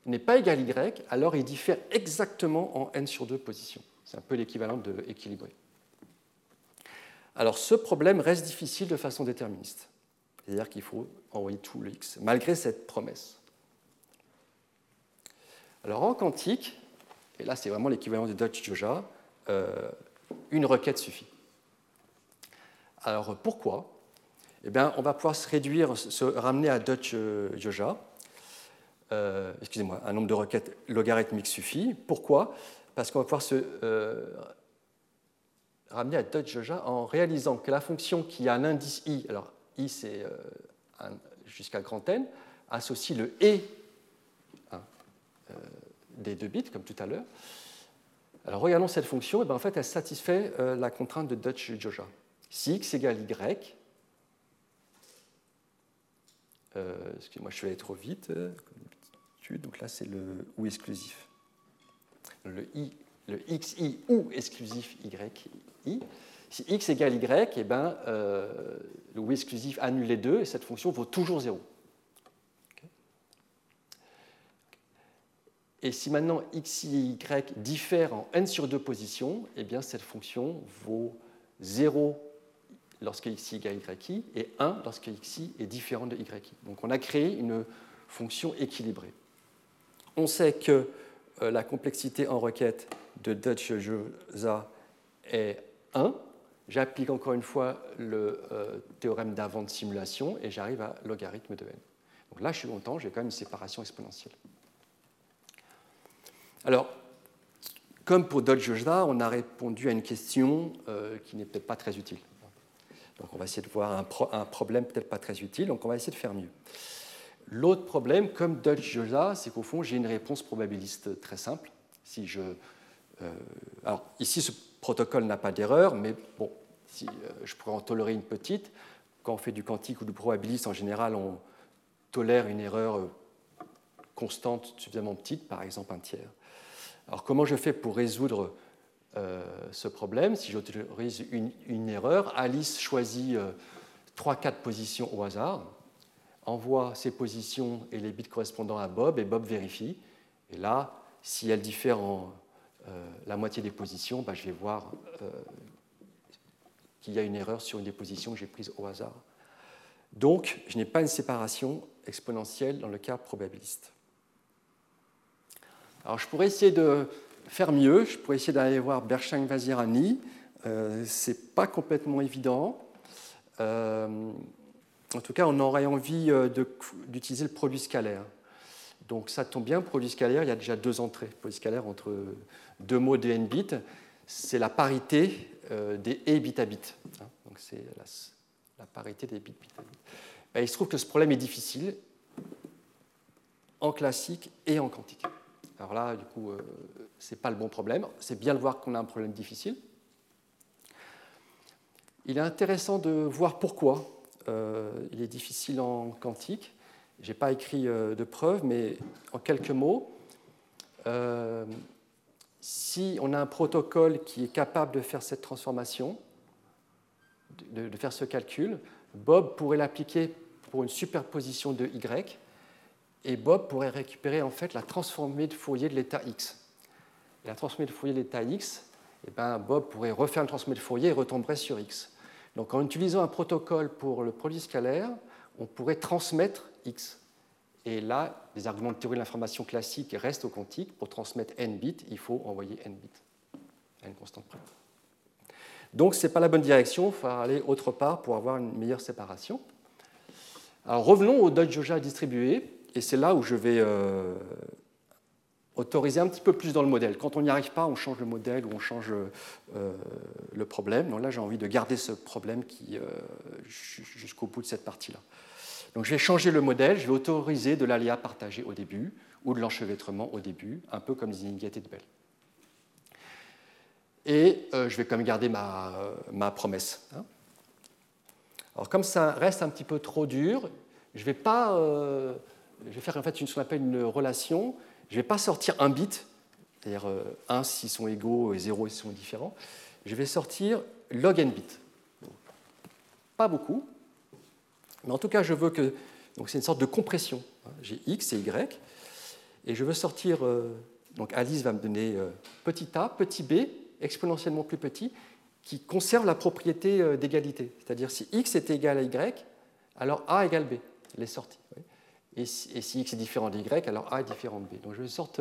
Speaker 1: n'est pas égal à y, alors il diffère exactement en n sur 2 positions. C'est un peu l'équivalent de équilibré. Alors ce problème reste difficile de façon déterministe. C'est-à-dire qu'il faut envoyer tout le x, malgré cette promesse. Alors en quantique, et là c'est vraiment l'équivalent de Dutch Joja, euh, une requête suffit. Alors pourquoi? Eh bien, on va pouvoir se réduire, se ramener à Dutch Joja. Euh, excusez-moi, un nombre de requêtes logarithmiques suffit. Pourquoi? Parce qu'on va pouvoir se euh, ramener à Dutch Joja en réalisant que la fonction qui a un indice i, alors i c'est jusqu'à grand n, associe le et euh, des deux bits, comme tout à l'heure. Alors regardons cette fonction, et eh bien, en fait elle satisfait euh, la contrainte de Dutch-Joja. Si x égale y, euh, excusez-moi, je vais aller trop vite, donc là c'est le ou exclusif. Le, i, le xi ou exclusif yi. Si x égale y, et eh ben, le ou exclusif annule les deux et cette fonction vaut toujours 0. Et si maintenant x, y diffèrent en n sur 2 positions, eh bien cette fonction vaut 0 lorsque xi égale yi et 1 lorsque xi est différent de yi. Donc on a créé une fonction équilibrée. On sait que euh, la complexité en requête de Dutch-Josa est 1, j'applique encore une fois le euh, théorème d'avant de simulation et j'arrive à logarithme de n. Donc là, je suis content, j'ai quand même une séparation exponentielle. Alors, comme pour Dodge-Josa, on a répondu à une question euh, qui n'est peut-être pas très utile. Donc on va essayer de voir un, problème peut-être pas très utile, donc on va essayer de faire mieux. L'autre problème, comme Dodge-Josa, c'est qu'au fond, j'ai une réponse probabiliste très simple. Si je, euh, alors ici, ce protocole n'a pas d'erreur, mais bon, si, euh, je pourrais en tolérer une petite. Quand on fait du quantique ou du probabiliste, en général, on tolère une erreur constante suffisamment petite, par exemple un tiers. Alors comment je fais pour résoudre euh, ce problème Si j'autorise une, erreur, Alice choisit 3-4 positions au hasard, envoie ces positions et les bits correspondant à Bob, et Bob vérifie. Et là, si elle diffère en la moitié des positions, bah, je vais voir qu'il y a une erreur sur une des positions que j'ai prise au hasard. Donc, je n'ai pas une séparation exponentielle dans le cas probabiliste. Alors, je pourrais essayer de faire mieux. Je pourrais essayer d'aller voir Bershang-Vazirani. Euh, Ce n'est pas complètement évident. Euh, en tout cas, on aurait envie euh, d'utiliser le produit scalaire. Donc, ça tombe bien, produit scalaire, il y a déjà deux entrées. Produit scalaire entre deux mots de n bits, c'est la parité euh, des et bit à bit. Hein. donc c'est la, parité des bits bit à bit. Ben, il se trouve que ce problème est difficile en classique et en quantique. Alors là, du coup, euh, ce n'est pas le bon problème. C'est bien de voir qu'on a un problème difficile. Il est intéressant de voir pourquoi euh, il est difficile en quantique. Je n'ai pas écrit de preuve, mais en quelques mots, si on a un protocole qui est capable de faire cette transformation, de, faire ce calcul, Bob pourrait l'appliquer pour une superposition de y, et Bob pourrait récupérer en fait la transformée de Fourier de l'état x. La transformée de Fourier de l'état x, eh ben, Bob pourrait refaire une transformée de Fourier et retomberait sur x. Donc en utilisant un protocole pour le produit scalaire, on pourrait transmettre x. Et là, les arguments de théorie de l'information classique restent au quantique. Pour transmettre n bits, il faut envoyer n bits à une constante près. Donc, ce n'est pas la bonne direction, il faut aller autre part pour avoir une meilleure séparation. Alors, revenons au Dodge-Joja distribué, et c'est là où je vais euh, autoriser un petit peu plus dans le modèle. Quand on n'y arrive pas, on change le modèle ou on change euh, le problème. Donc là, j'ai envie de garder ce problème euh, jusqu'au bout de cette partie-là. Donc je vais changer le modèle, je vais autoriser de l'aléa partagé au début ou de l'enchevêtrement au début, un peu comme les inégalités de Bell. Et je vais quand même garder ma, promesse. Hein. Alors comme ça reste un petit peu trop dur, je vais pas, je vais faire en fait une, ce qu'on appelle une relation. Je ne vais pas sortir un bit, c'est-à-dire 1 euh, s'ils sont égaux et 0 s'ils sont différents. Je vais sortir log n bits. Pas beaucoup, mais en tout cas, je veux que. Donc, c'est une sorte de compression. J'ai x et y. Et je veux sortir. Euh, donc, Alice va me donner euh, petit a, petit b, exponentiellement plus petit, qui conserve la propriété d'égalité. C'est-à-dire, si x est égal à y, alors a égale b. Elle est sortie. Et si, x est différent de y, alors a est différent de b. Donc, je sorte.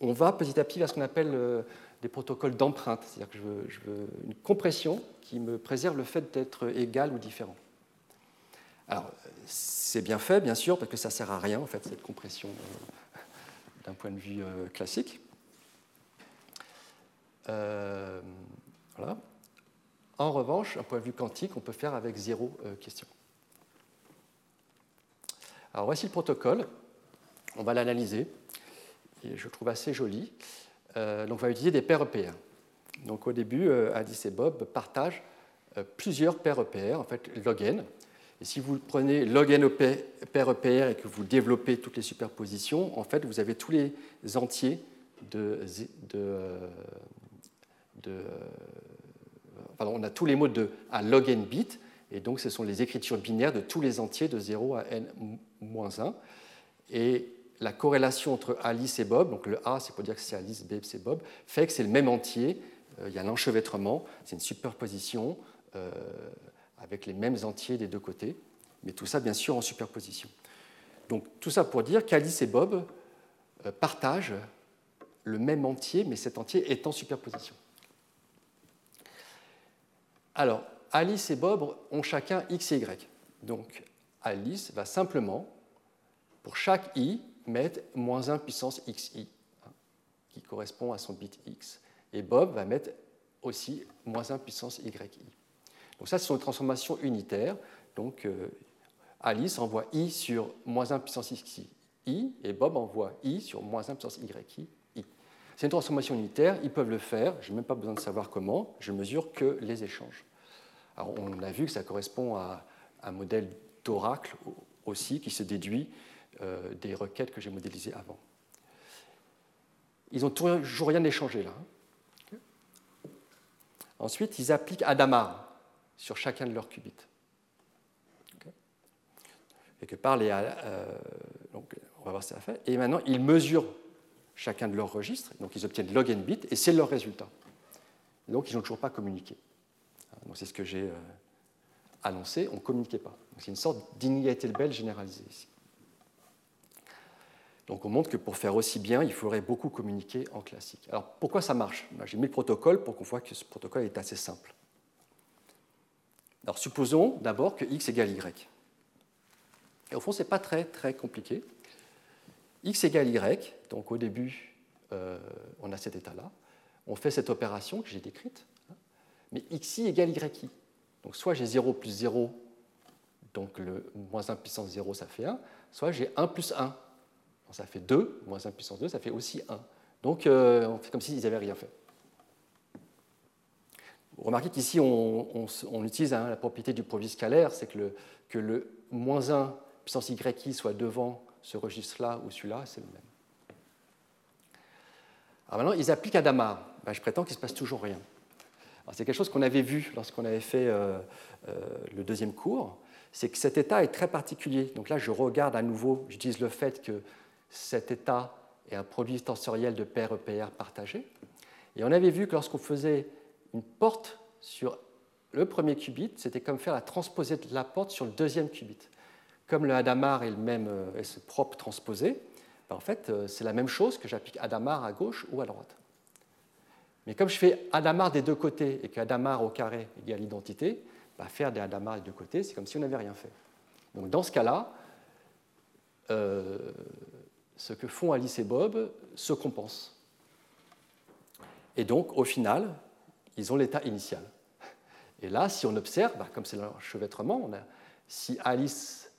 Speaker 1: On va petit à petit vers ce qu'on appelle des protocoles d'empreinte. C'est-à-dire que je veux, une compression qui me préserve le fait d'être égal ou différent. Alors, c'est bien fait, bien sûr, parce que ça sert à rien, en fait, cette compression euh, d'un point de vue euh, classique. Euh, voilà. En revanche, d'un point de vue quantique, on peut faire avec zéro question. Alors, voici le protocole. On va l'analyser. Et je trouve assez joli. donc, on va utiliser des paires EPR. Donc, au début, Alice et Bob partagent plusieurs paires EPR, en fait, log n. Et si vous prenez log n paire EPR et que vous développez toutes les superpositions, en fait, vous avez tous les entiers de, on a tous les mots de, à log n bits, et donc ce sont les écritures binaires de tous les entiers de 0 à n-1. Et la corrélation entre Alice et Bob, donc le A c'est pour dire que c'est Alice, B c'est Bob, fait que c'est le même entier, euh, il y a l'enchevêtrement, c'est une superposition. Euh, avec les mêmes entiers des deux côtés, mais tout ça bien sûr en superposition. Donc tout ça pour dire qu'Alice et Bob euh, partagent le même entier, mais cet entier est en superposition. Alors, Alice et Bob ont chacun x et y. Donc, Alice va simplement, pour chaque i, mettre moins 1 puissance xi, qui correspond à son bit x. Et Bob va mettre aussi moins 1 puissance yi. Donc ça, ce sont des transformations unitaires. Donc euh, Alice envoie i sur moins 1 puissance xi, i, et Bob envoie i sur moins 1 puissance yi, i. C'est une transformation unitaire, ils peuvent le faire, je n'ai même pas besoin de savoir comment, je mesure que les échanges. Alors on a vu que ça correspond à un modèle d'oracle aussi qui se déduit des requêtes que j'ai modélisées avant. Ils n'ont toujours rien échangé là. Hein. Ensuite, ils appliquent Adamar sur chacun de leurs qubits. Et que par les, euh, donc, on va voir ce que fait. Et maintenant, ils mesurent chacun de leurs registres, donc ils obtiennent log n bits, et c'est leur résultat. Donc, ils n'ont toujours pas communiqué. Donc, c'est ce que j'ai euh, annoncé, on ne communiquait pas. C'est une sorte d'inégalité généralisée ici. Donc on montre que pour faire aussi bien, il faudrait beaucoup communiquer en classique. Alors pourquoi ça marche? Ben, J'ai mis le protocole pour qu'on voit que ce protocole est assez simple. Alors supposons d'abord que x égale y. Et au fond, ce n'est pas très, très compliqué. x égale y, donc au début, euh, on a cet état-là. On fait cette opération que j'ai décrite. Hein. mais xi égale yi. Donc soit j'ai 0 plus 0, donc le moins 1 puissance 0, ça fait 1, soit j'ai 1 plus 1, ça fait 2, moins 1 puissance 2, ça fait aussi 1. Donc euh, on fait comme s'ils n'avaient rien fait. Remarquez qu'ici, on, utilise hein, la propriété du produit scalaire, c'est que le, moins 1 puissance y soit devant ce registre-là ou celui-là, c'est le même. Alors maintenant, ils appliquent Adama. Ben, je prétends qu'il ne se passe toujours rien. C'est quelque chose qu'on avait vu lorsqu'on avait fait euh, euh, le deuxième cours, c'est que cet état est très particulier. Donc là, je regarde à nouveau, j'utilise le fait que cet état est un produit tensoriel de paires EPR partagées. Et on avait vu que lorsqu'on faisait une porte sur le premier qubit, c'était comme faire la transposée de la porte sur le deuxième qubit. Comme le Hadamard est le même euh, est propre transposé, ben, en fait, euh, c'est la même chose que j'applique Hadamard à gauche ou à droite. Mais comme je fais Hadamard des deux côtés et que Hadamard au carré égale identité, ben, faire des Hadamard des deux côtés, c'est comme si on n'avait rien fait. Donc dans ce cas-là, euh, ce que font Alice et Bob se compense. Et donc, au final, ils ont l'état initial. Et là, si on observe, bah, comme c'est l'enchevêtrement, si Alice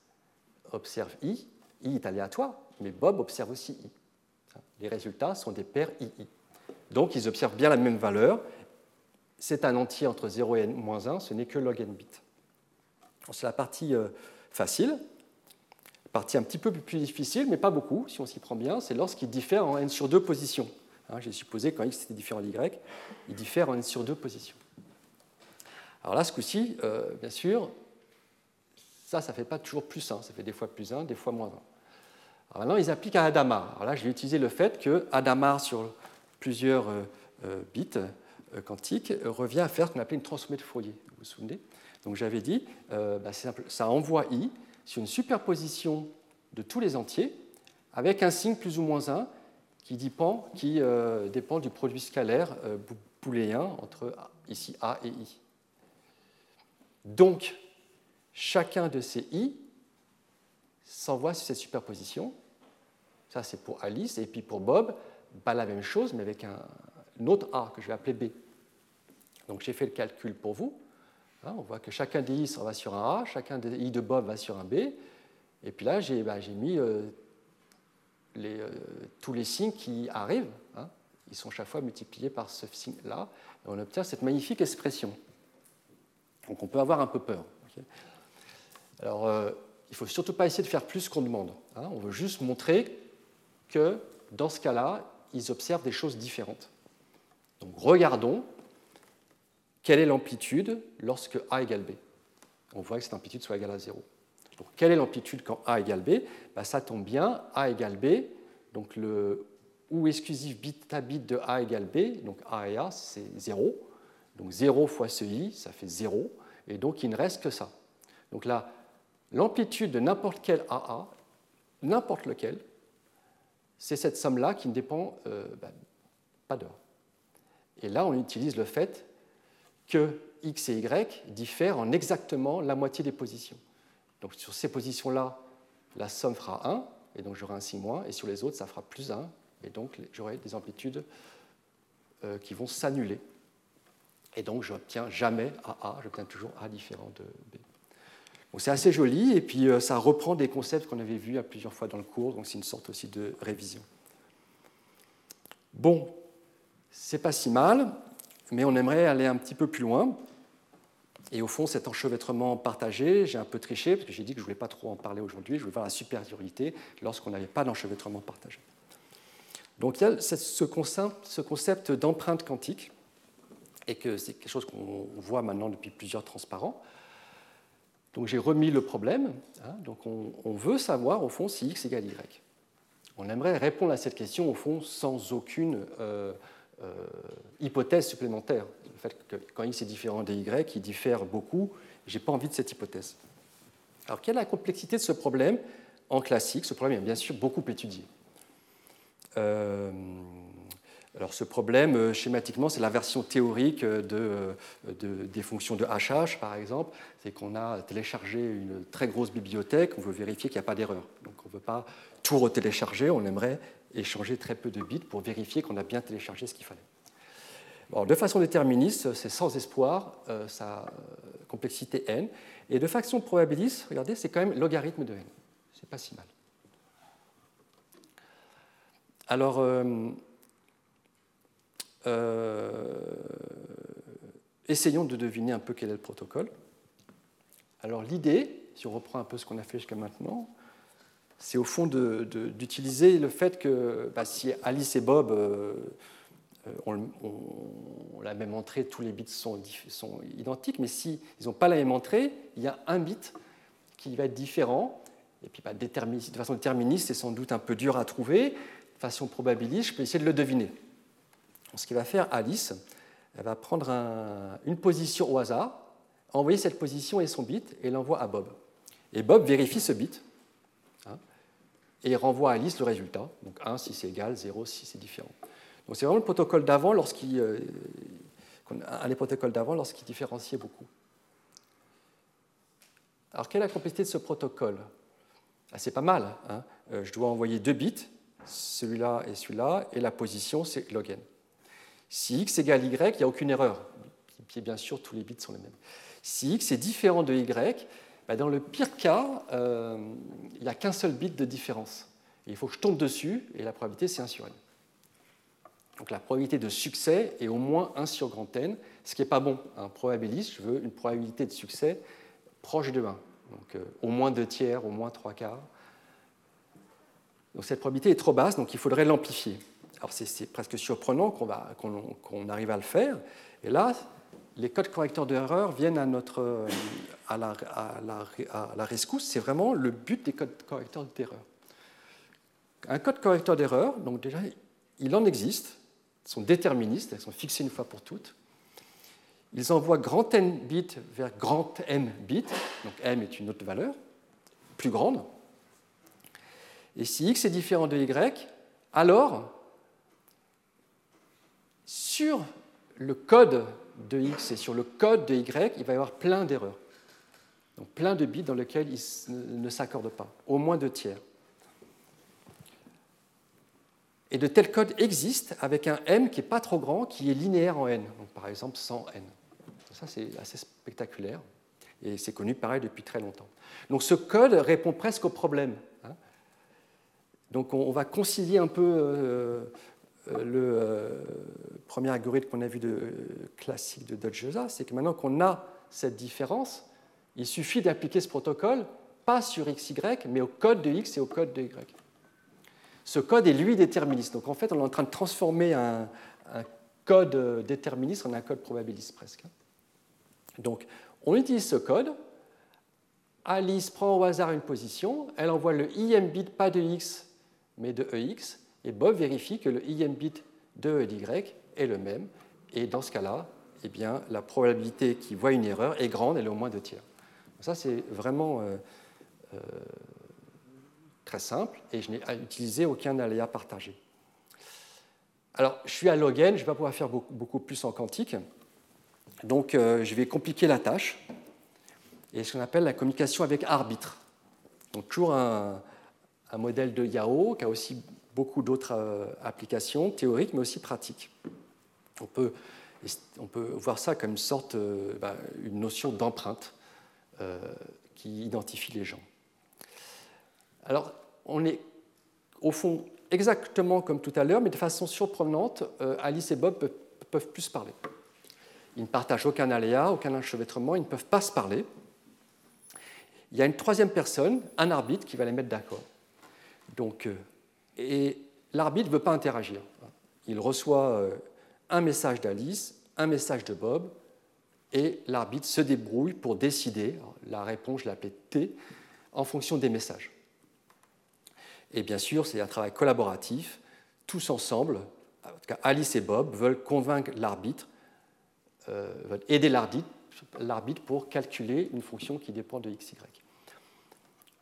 Speaker 1: observe I, I est aléatoire, mais Bob observe aussi I. Les résultats sont des paires II. Donc, ils observent bien la même valeur. C'est un entier entre 0 et n-1, ce n'est que log n bits. C'est la partie euh, facile partie un petit peu plus difficile, mais pas beaucoup, si on s'y prend bien, c'est lorsqu'il diffère en n sur 2 positions. Hein, j'ai supposé quand x était différent de y, il diffère en n sur 2 positions. Alors là, ce coup-ci, euh, bien sûr, ça, ça ne fait pas toujours plus 1, ça fait des fois plus 1, des fois moins 1. Alors maintenant, ils appliquent à Adamar. Alors là, je vais utiliser le fait que Adamar sur plusieurs euh, euh, bits quantiques revient à faire ce qu'on appelle une transformée de Fourier. Vous vous souvenez? Donc j'avais dit, bah, ça envoie i, sur une superposition de tous les entiers avec un signe plus ou moins 1 qui euh, dépend du produit scalaire euh, booléen entre ici A et I. Donc, chacun de ces I s'envoie sur cette superposition. Ça, c'est pour Alice. Et puis pour Bob, la même chose, mais avec un, un autre A que je vais appeler B. Donc, j'ai fait le calcul pour vous. Hein, on voit que chacun des i va sur un A, chacun des i de Bob va sur un B. Et puis là, j'ai bah, mis euh, euh, tous les signes qui arrivent. Hein. ils sont chaque fois multipliés par ce signe-là. Et on obtient cette magnifique expression. Donc on peut avoir un peu peur. Alors, euh, il ne faut surtout pas essayer de faire plus qu'on demande. Hein. on veut juste montrer que dans ce cas-là, ils observent des choses différentes. Donc regardons quelle est l'amplitude lorsque A égale B? On voit que cette amplitude soit égale à 0. Donc, quelle est l'amplitude quand A égale B? Ben, Ça tombe bien, A égale B, donc le ou exclusif bit à bit de A égale B, donc A et A, c'est 0. Donc 0 fois ce i, ça fait 0, et donc il ne reste que ça. Donc là, l'amplitude de n'importe quel AA, n'importe lequel, c'est cette somme-là qui ne dépend euh, ben, pas d'heure. Et là, on utilise le fait que x et y diffèrent en exactement la moitié des positions. Donc sur ces positions-là, la somme fera 1, et donc j'aurai un 6 moins, et sur les autres, ça fera plus 1, et donc j'aurai des amplitudes euh, qui vont s'annuler. Et donc je n'obtiens jamais AA, j'obtiens toujours A différent de B. c'est assez joli, et puis euh, ça reprend des concepts qu'on avait vus à plusieurs fois dans le cours, donc c'est une sorte aussi de révision. Bon, c'est pas si mal, mais on aimerait aller un petit peu plus loin. Et au fond, cet enchevêtrement partagé, j'ai un peu triché, parce que j'ai dit que je ne voulais pas trop en parler aujourd'hui, je voulais voir la supériorité lorsqu'on n'avait pas d'enchevêtrement partagé. Donc il y a ce concept, d'empreinte quantique, et que c'est quelque chose qu'on voit maintenant depuis plusieurs transparents. Donc j'ai remis le problème. Hein. donc on, veut savoir au fond si x égale y. On aimerait répondre à cette question au fond sans aucune euh, hypothèse supplémentaire. Le fait que quand x est différent de y, il diffère beaucoup, je n'ai pas envie de cette hypothèse. Alors, quelle est la complexité de ce problème en classique? Ce problème est bien sûr beaucoup étudié. Euh, alors ce problème, euh, schématiquement, c'est la version théorique de, des fonctions de HH, par exemple. C'est qu'on a téléchargé une très grosse bibliothèque, on veut vérifier qu'il n'y a pas d'erreur. Donc on ne veut pas tout retélécharger, on aimerait échanger très peu de bits pour vérifier qu'on a bien téléchargé ce qu'il fallait. de façon déterministe, c'est sans espoir, euh, sa complexité n. Et de façon probabiliste, regardez, c'est quand même logarithme de n. C'est pas si mal. Alors, euh, euh, essayons de deviner un peu quel est le protocole. Alors, l'idée, si on reprend un peu ce qu'on a fait jusqu'à maintenant, c'est au fond d'utiliser le fait que bah, si Alice et Bob euh, euh, ont, la même entrée, tous les bits sont, identiques, mais s'ils n'ont pas la même entrée, il y a un bit qui va être différent. Et puis bah, de façon déterministe, c'est sans doute un peu dur à trouver. De façon probabiliste, je peux essayer de le deviner. ce qu'il va faire Alice, elle va prendre une position au hasard, envoyer cette position et son bit, et l'envoie à Bob. Et Bob vérifie ce bit et renvoie à Alice le résultat. Donc 1 si c'est égal, 0 si c'est différent. Donc c'est vraiment le protocole d'avant lorsqu'il, euh, un des protocoles d'avant lorsqu'il différenciait beaucoup. Alors quelle est la complexité de ce protocole? Ah, C'est pas mal. Hein. Euh, je dois envoyer deux bits, celui-là et celui-là, et la position c'est log n. Si x égale y, il n'y a aucune erreur. Et bien sûr, tous les bits sont les mêmes. Si x est différent de y, dans le pire cas, euh, il n'y a qu'un seul bit de différence. il faut que je tombe dessus, et la probabilité, c'est 1 sur n. Donc la probabilité de succès est au moins 1 sur grand n, ce qui n'est pas bon. Un probabiliste, je veux une probabilité de succès proche de 1. Donc euh, au moins 2 tiers, au moins 3 quarts. Donc cette probabilité est trop basse, donc il faudrait l'amplifier. Alors c'est presque surprenant qu'on arrive à le faire. Et là, les codes correcteurs d'erreur viennent à, notre, euh, à, la, rescousse. C'est vraiment le but des codes correcteurs d'erreur. Un code correcteur d'erreur, donc déjà, il en existe, ils sont déterministes, elles sont fixées une fois pour toutes. Ils envoient grand n bits vers grand m bits, donc m est une autre valeur, plus grande. Et si x est différent de y, alors, sur le code de x et sur le code de y, il va y avoir plein d'erreurs. Donc plein de bits dans lesquels ils ne s'accordent pas, au moins deux tiers. Et de tels codes existent avec un m qui n'est pas trop grand, qui est linéaire en n, donc par exemple 100 n. Ça, c'est assez spectaculaire, et c'est connu pareil depuis très longtemps. Donc ce code répond presque au problème. Hein. Donc on, va concilier un peu euh, le euh, premier algorithme qu'on a vu de, classique de dodge c'est que maintenant qu'on a cette différence, il suffit d'appliquer ce protocole, pas sur XY, mais au code de X et au code de Y. Ce code est lui déterministe. Donc en fait, on est en train de transformer un, code déterministe en un code probabiliste presque. Donc on utilise ce code. Alice prend au hasard une position, elle envoie le IM bit pas de X mais de EX, et Bob vérifie que le IM bit de Y est le même. Et dans ce cas-là, eh bien, la probabilité qu'il voit une erreur est grande, elle est au moins deux tiers. Ça, c'est vraiment euh, euh, très simple et je n'ai utilisé aucun aléa partagé. Alors, je suis à log n, je ne vais pas pouvoir faire beaucoup, plus en quantique. Donc, euh, je vais compliquer la tâche. Et ce qu'on appelle la communication avec arbitre. Donc, toujours un, modèle de Yao qui a aussi beaucoup d'autres euh, applications théoriques, mais aussi pratiques. On peut, on peut voir ça comme une sorte, euh, bah, une notion d'empreinte qui identifie les gens. Alors, on est au fond exactement comme tout à l'heure, mais de façon surprenante, euh, Alice et Bob peuvent, plus parler. Ils ne partagent aucun aléa, aucun enchevêtrement, ils ne peuvent pas se parler. Il y a une troisième personne, un arbitre, qui va les mettre d'accord. Donc, euh, et l'arbitre ne veut pas interagir. Il reçoit euh, un message d'Alice, un message de Bob, et l'arbitre se débrouille pour décider, la réponse, je l'appelais T, en fonction des messages. Et bien sûr, c'est un travail collaboratif. Tous ensemble, en tout cas Alice et Bob, veulent convaincre l'arbitre, euh, veulent aider l'arbitre pour calculer une fonction qui dépend de x, y.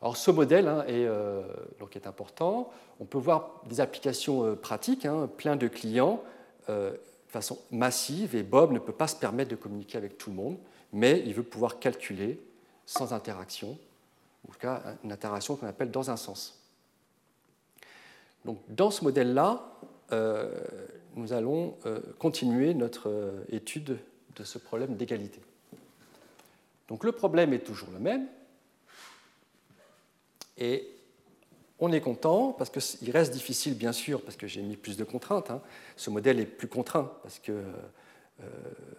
Speaker 1: Alors ce modèle hein, est, euh, donc est, important. On peut voir des applications euh, pratiques, hein, plein de clients, de façon massive, et Bob ne peut pas se permettre de communiquer avec tout le monde, mais il veut pouvoir calculer sans interaction, ou en tout cas une interaction qu'on appelle dans un sens. Donc, dans ce modèle-là, euh, nous allons euh, continuer notre euh, étude de ce problème d'égalité. Donc le problème est toujours le même. Et on est content parce qu'il reste difficile, bien sûr, parce que j'ai mis plus de contraintes. Hein. Ce modèle est plus contraint parce que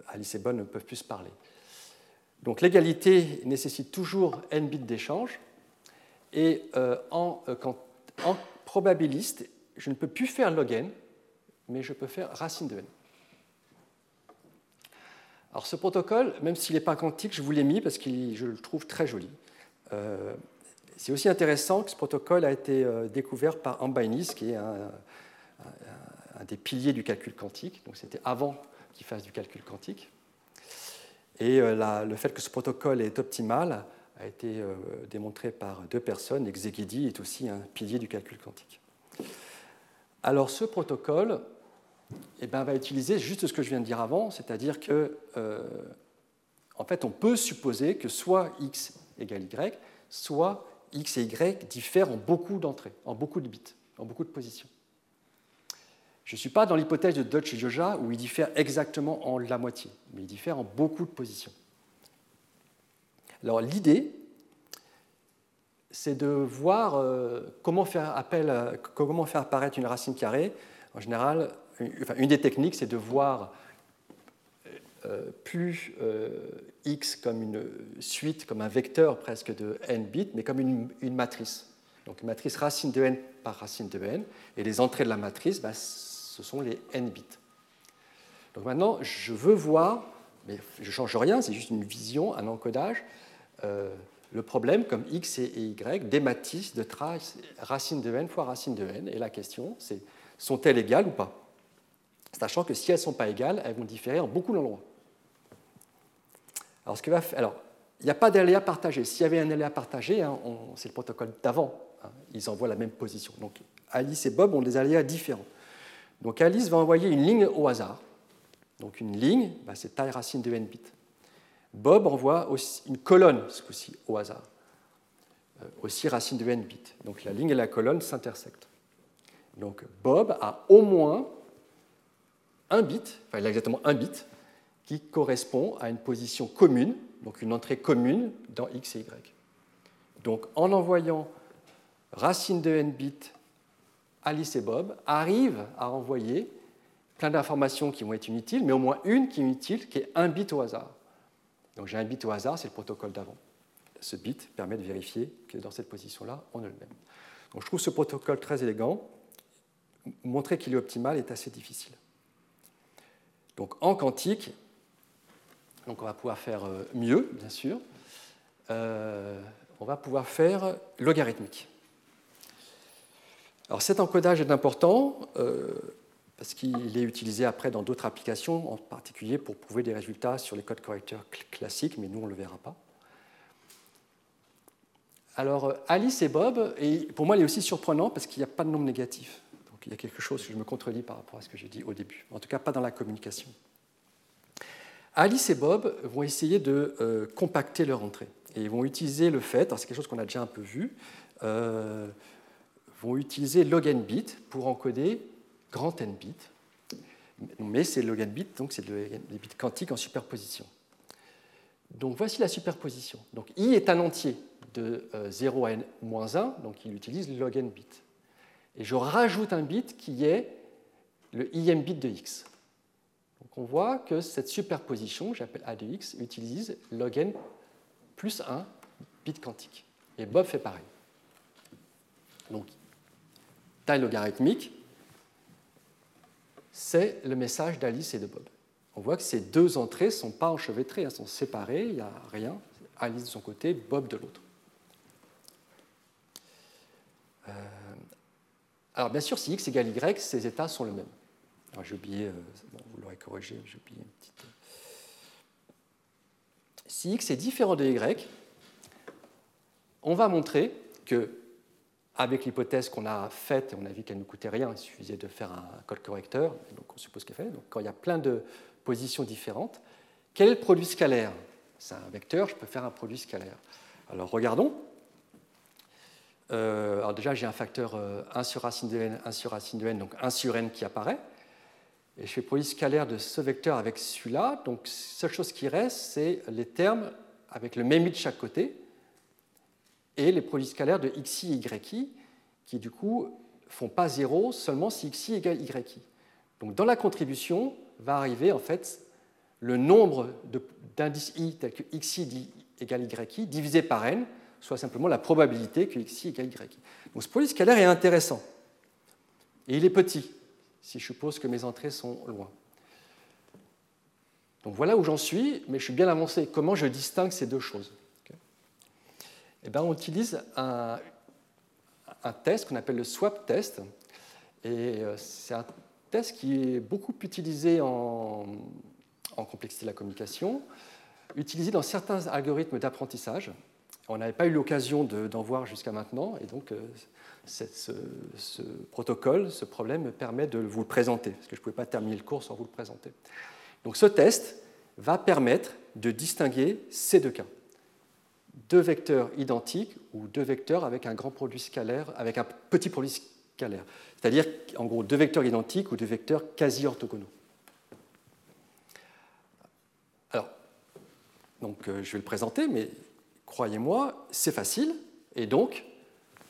Speaker 1: Alice et Bonne ne peuvent plus se parler. Donc l'égalité nécessite toujours n bits d'échange. Et en, quand, en probabiliste, je ne peux plus faire log n, mais je peux faire racine de n. Alors ce protocole, même s'il n'est pas quantique, je vous l'ai mis parce que je le trouve très joli. C'est aussi intéressant que ce protocole a été euh, découvert par Ambainis, qui est un, des piliers du calcul quantique. Donc c'était avant qu'il fasse du calcul quantique. Et euh, le fait que ce protocole est optimal a été euh, démontré par deux personnes. Exeguidi est aussi un pilier du calcul quantique. Alors ce protocole eh ben, va utiliser juste ce que je viens de dire avant, c'est-à-dire que en fait, on peut supposer que soit x égale y, soit x et y diffèrent en beaucoup d'entrées, en beaucoup de bits, en beaucoup de positions. Je ne suis pas dans l'hypothèse de Dodge et Joja où ils diffèrent exactement en la moitié, mais ils diffèrent en beaucoup de positions. Alors l'idée, c'est de voir euh, comment, faire apparaître une racine carrée. En général, une, des techniques, c'est de voir plus euh, x comme une suite, comme un vecteur presque de n bits, mais comme une, matrice. Donc une matrice racine de n par racine de n, et les entrées de la matrice, bah, ce sont les n bits. Donc maintenant, je veux voir, mais je ne change rien, c'est juste une vision, un encodage, euh, le problème comme x et y des matrices de trace racine de n fois racine de n. Et la question, c'est sont-elles égales ou pas? Sachant que si elles ne sont pas égales, elles vont différer en beaucoup d'endroits. Alors, ce va alors, il n'y a pas d'aléa partagé. S'il y avait un aléa partagé, hein, c'est le protocole d'avant. Hein, ils envoient la même position. Donc, Alice et Bob ont des aléas différents. Donc, Alice va envoyer une ligne au hasard. Donc, une ligne, bah, c'est taille racine de n bits. Bob envoie aussi une colonne, ce coup-ci, au hasard. Euh, aussi racine de n bits. Donc la ligne et la colonne s'intersectent. Donc Bob a au moins un bit, enfin il a exactement un bit, qui correspond à une position commune, donc une entrée commune dans x et y. Donc en envoyant racine de n bits, Alice et Bob arrivent à envoyer plein d'informations qui vont être inutiles, mais au moins une qui est utile, qui est un bit au hasard. Donc j'ai un bit au hasard, c'est le protocole d'avant. Ce bit permet de vérifier que dans cette position-là, on a le même. Donc je trouve ce protocole très élégant. Montrer qu'il est optimal est assez difficile. Donc en quantique, donc on va pouvoir faire euh, mieux, bien sûr. Euh, on va pouvoir faire logarithmique. Alors cet encodage est important. Euh, parce qu'il est utilisé après dans d'autres applications, en particulier pour prouver des résultats sur les codes correcteurs classiques, mais nous, on ne le verra pas. Alors, Alice et Bob, et pour moi, il est aussi surprenant parce qu'il n'y a pas de nombre négatif. Donc, il y a quelque chose que je me contredis par rapport à ce que j'ai dit au début. En tout cas, pas dans la communication. Alice et Bob vont essayer de euh, compacter leur entrée. Et ils vont utiliser le fait, c'est quelque chose qu'on a déjà un peu vu, euh, vont utiliser log n bit pour encoder grand n bit. Mais c'est log n bit, donc c'est des bits quantiques en superposition. Donc voici la superposition. Donc i est un entier de 0 euh, à n-1, donc il utilise log n bit. Et je rajoute un bit qui est le im bit de x on voit que cette superposition, j'appelle A de x, utilise log n plus 1 bit quantique. Et Bob fait pareil. Donc, taille logarithmique, c'est le message d'Alice et de Bob. On voit que ces deux entrées ne sont pas enchevêtrées, elles sont séparées, il n'y a rien. Alice de son côté, Bob de l'autre. Euh, alors bien sûr, si x égale y, ces états sont les j'ai. Si x est différent de y, on va montrer que, avec l'hypothèse qu'on a faite, et on a vu qu'elle ne coûtait rien, il suffisait de faire un code correcteur, donc on suppose qu'elle fait, donc quand il y a plein de positions différentes, quel est le produit scalaire? C'est un vecteur, je peux faire un produit scalaire. Alors regardons. Euh, alors déjà, j'ai un facteur 1 euh, sur racine de n, 1 sur racine de n, donc 1 sur n qui apparaît. Et je fais produit scalaire de ce vecteur avec celui-là. Donc, seule chose qui reste, c'est les termes avec le même i de chaque côté et les produits scalaires de xi et yi qui, du coup, font pas zéro seulement si xi égale yi. Donc, dans la contribution, va arriver en fait le nombre d'indices i tel que xi égale yi divisé par n, soit simplement la probabilité que xi égale yi. Donc, ce produit scalaire est intéressant. Et il est petit si je suppose que mes entrées sont loin. Donc voilà où j'en suis, mais je suis bien avancé. Comment je distingue ces deux choses eh bien, On utilise un, test qu'on appelle le swap test. Et euh, c'est un test qui est beaucoup utilisé en, complexité de la communication, utilisé dans certains algorithmes d'apprentissage. On n'avait pas eu l'occasion d'en voir jusqu'à maintenant, et donc ce, protocole, ce problème me permet de vous le présenter, parce que je ne pouvais pas terminer le cours sans vous le présenter. Donc ce test va permettre de distinguer ces deux cas. Deux vecteurs identiques ou deux vecteurs avec un grand produit scalaire, avec un petit produit scalaire. C'est-à-dire, en gros, deux vecteurs identiques ou deux vecteurs quasi orthogonaux. Alors, donc, euh, je vais le présenter, mais croyez-moi, c'est facile. Et donc,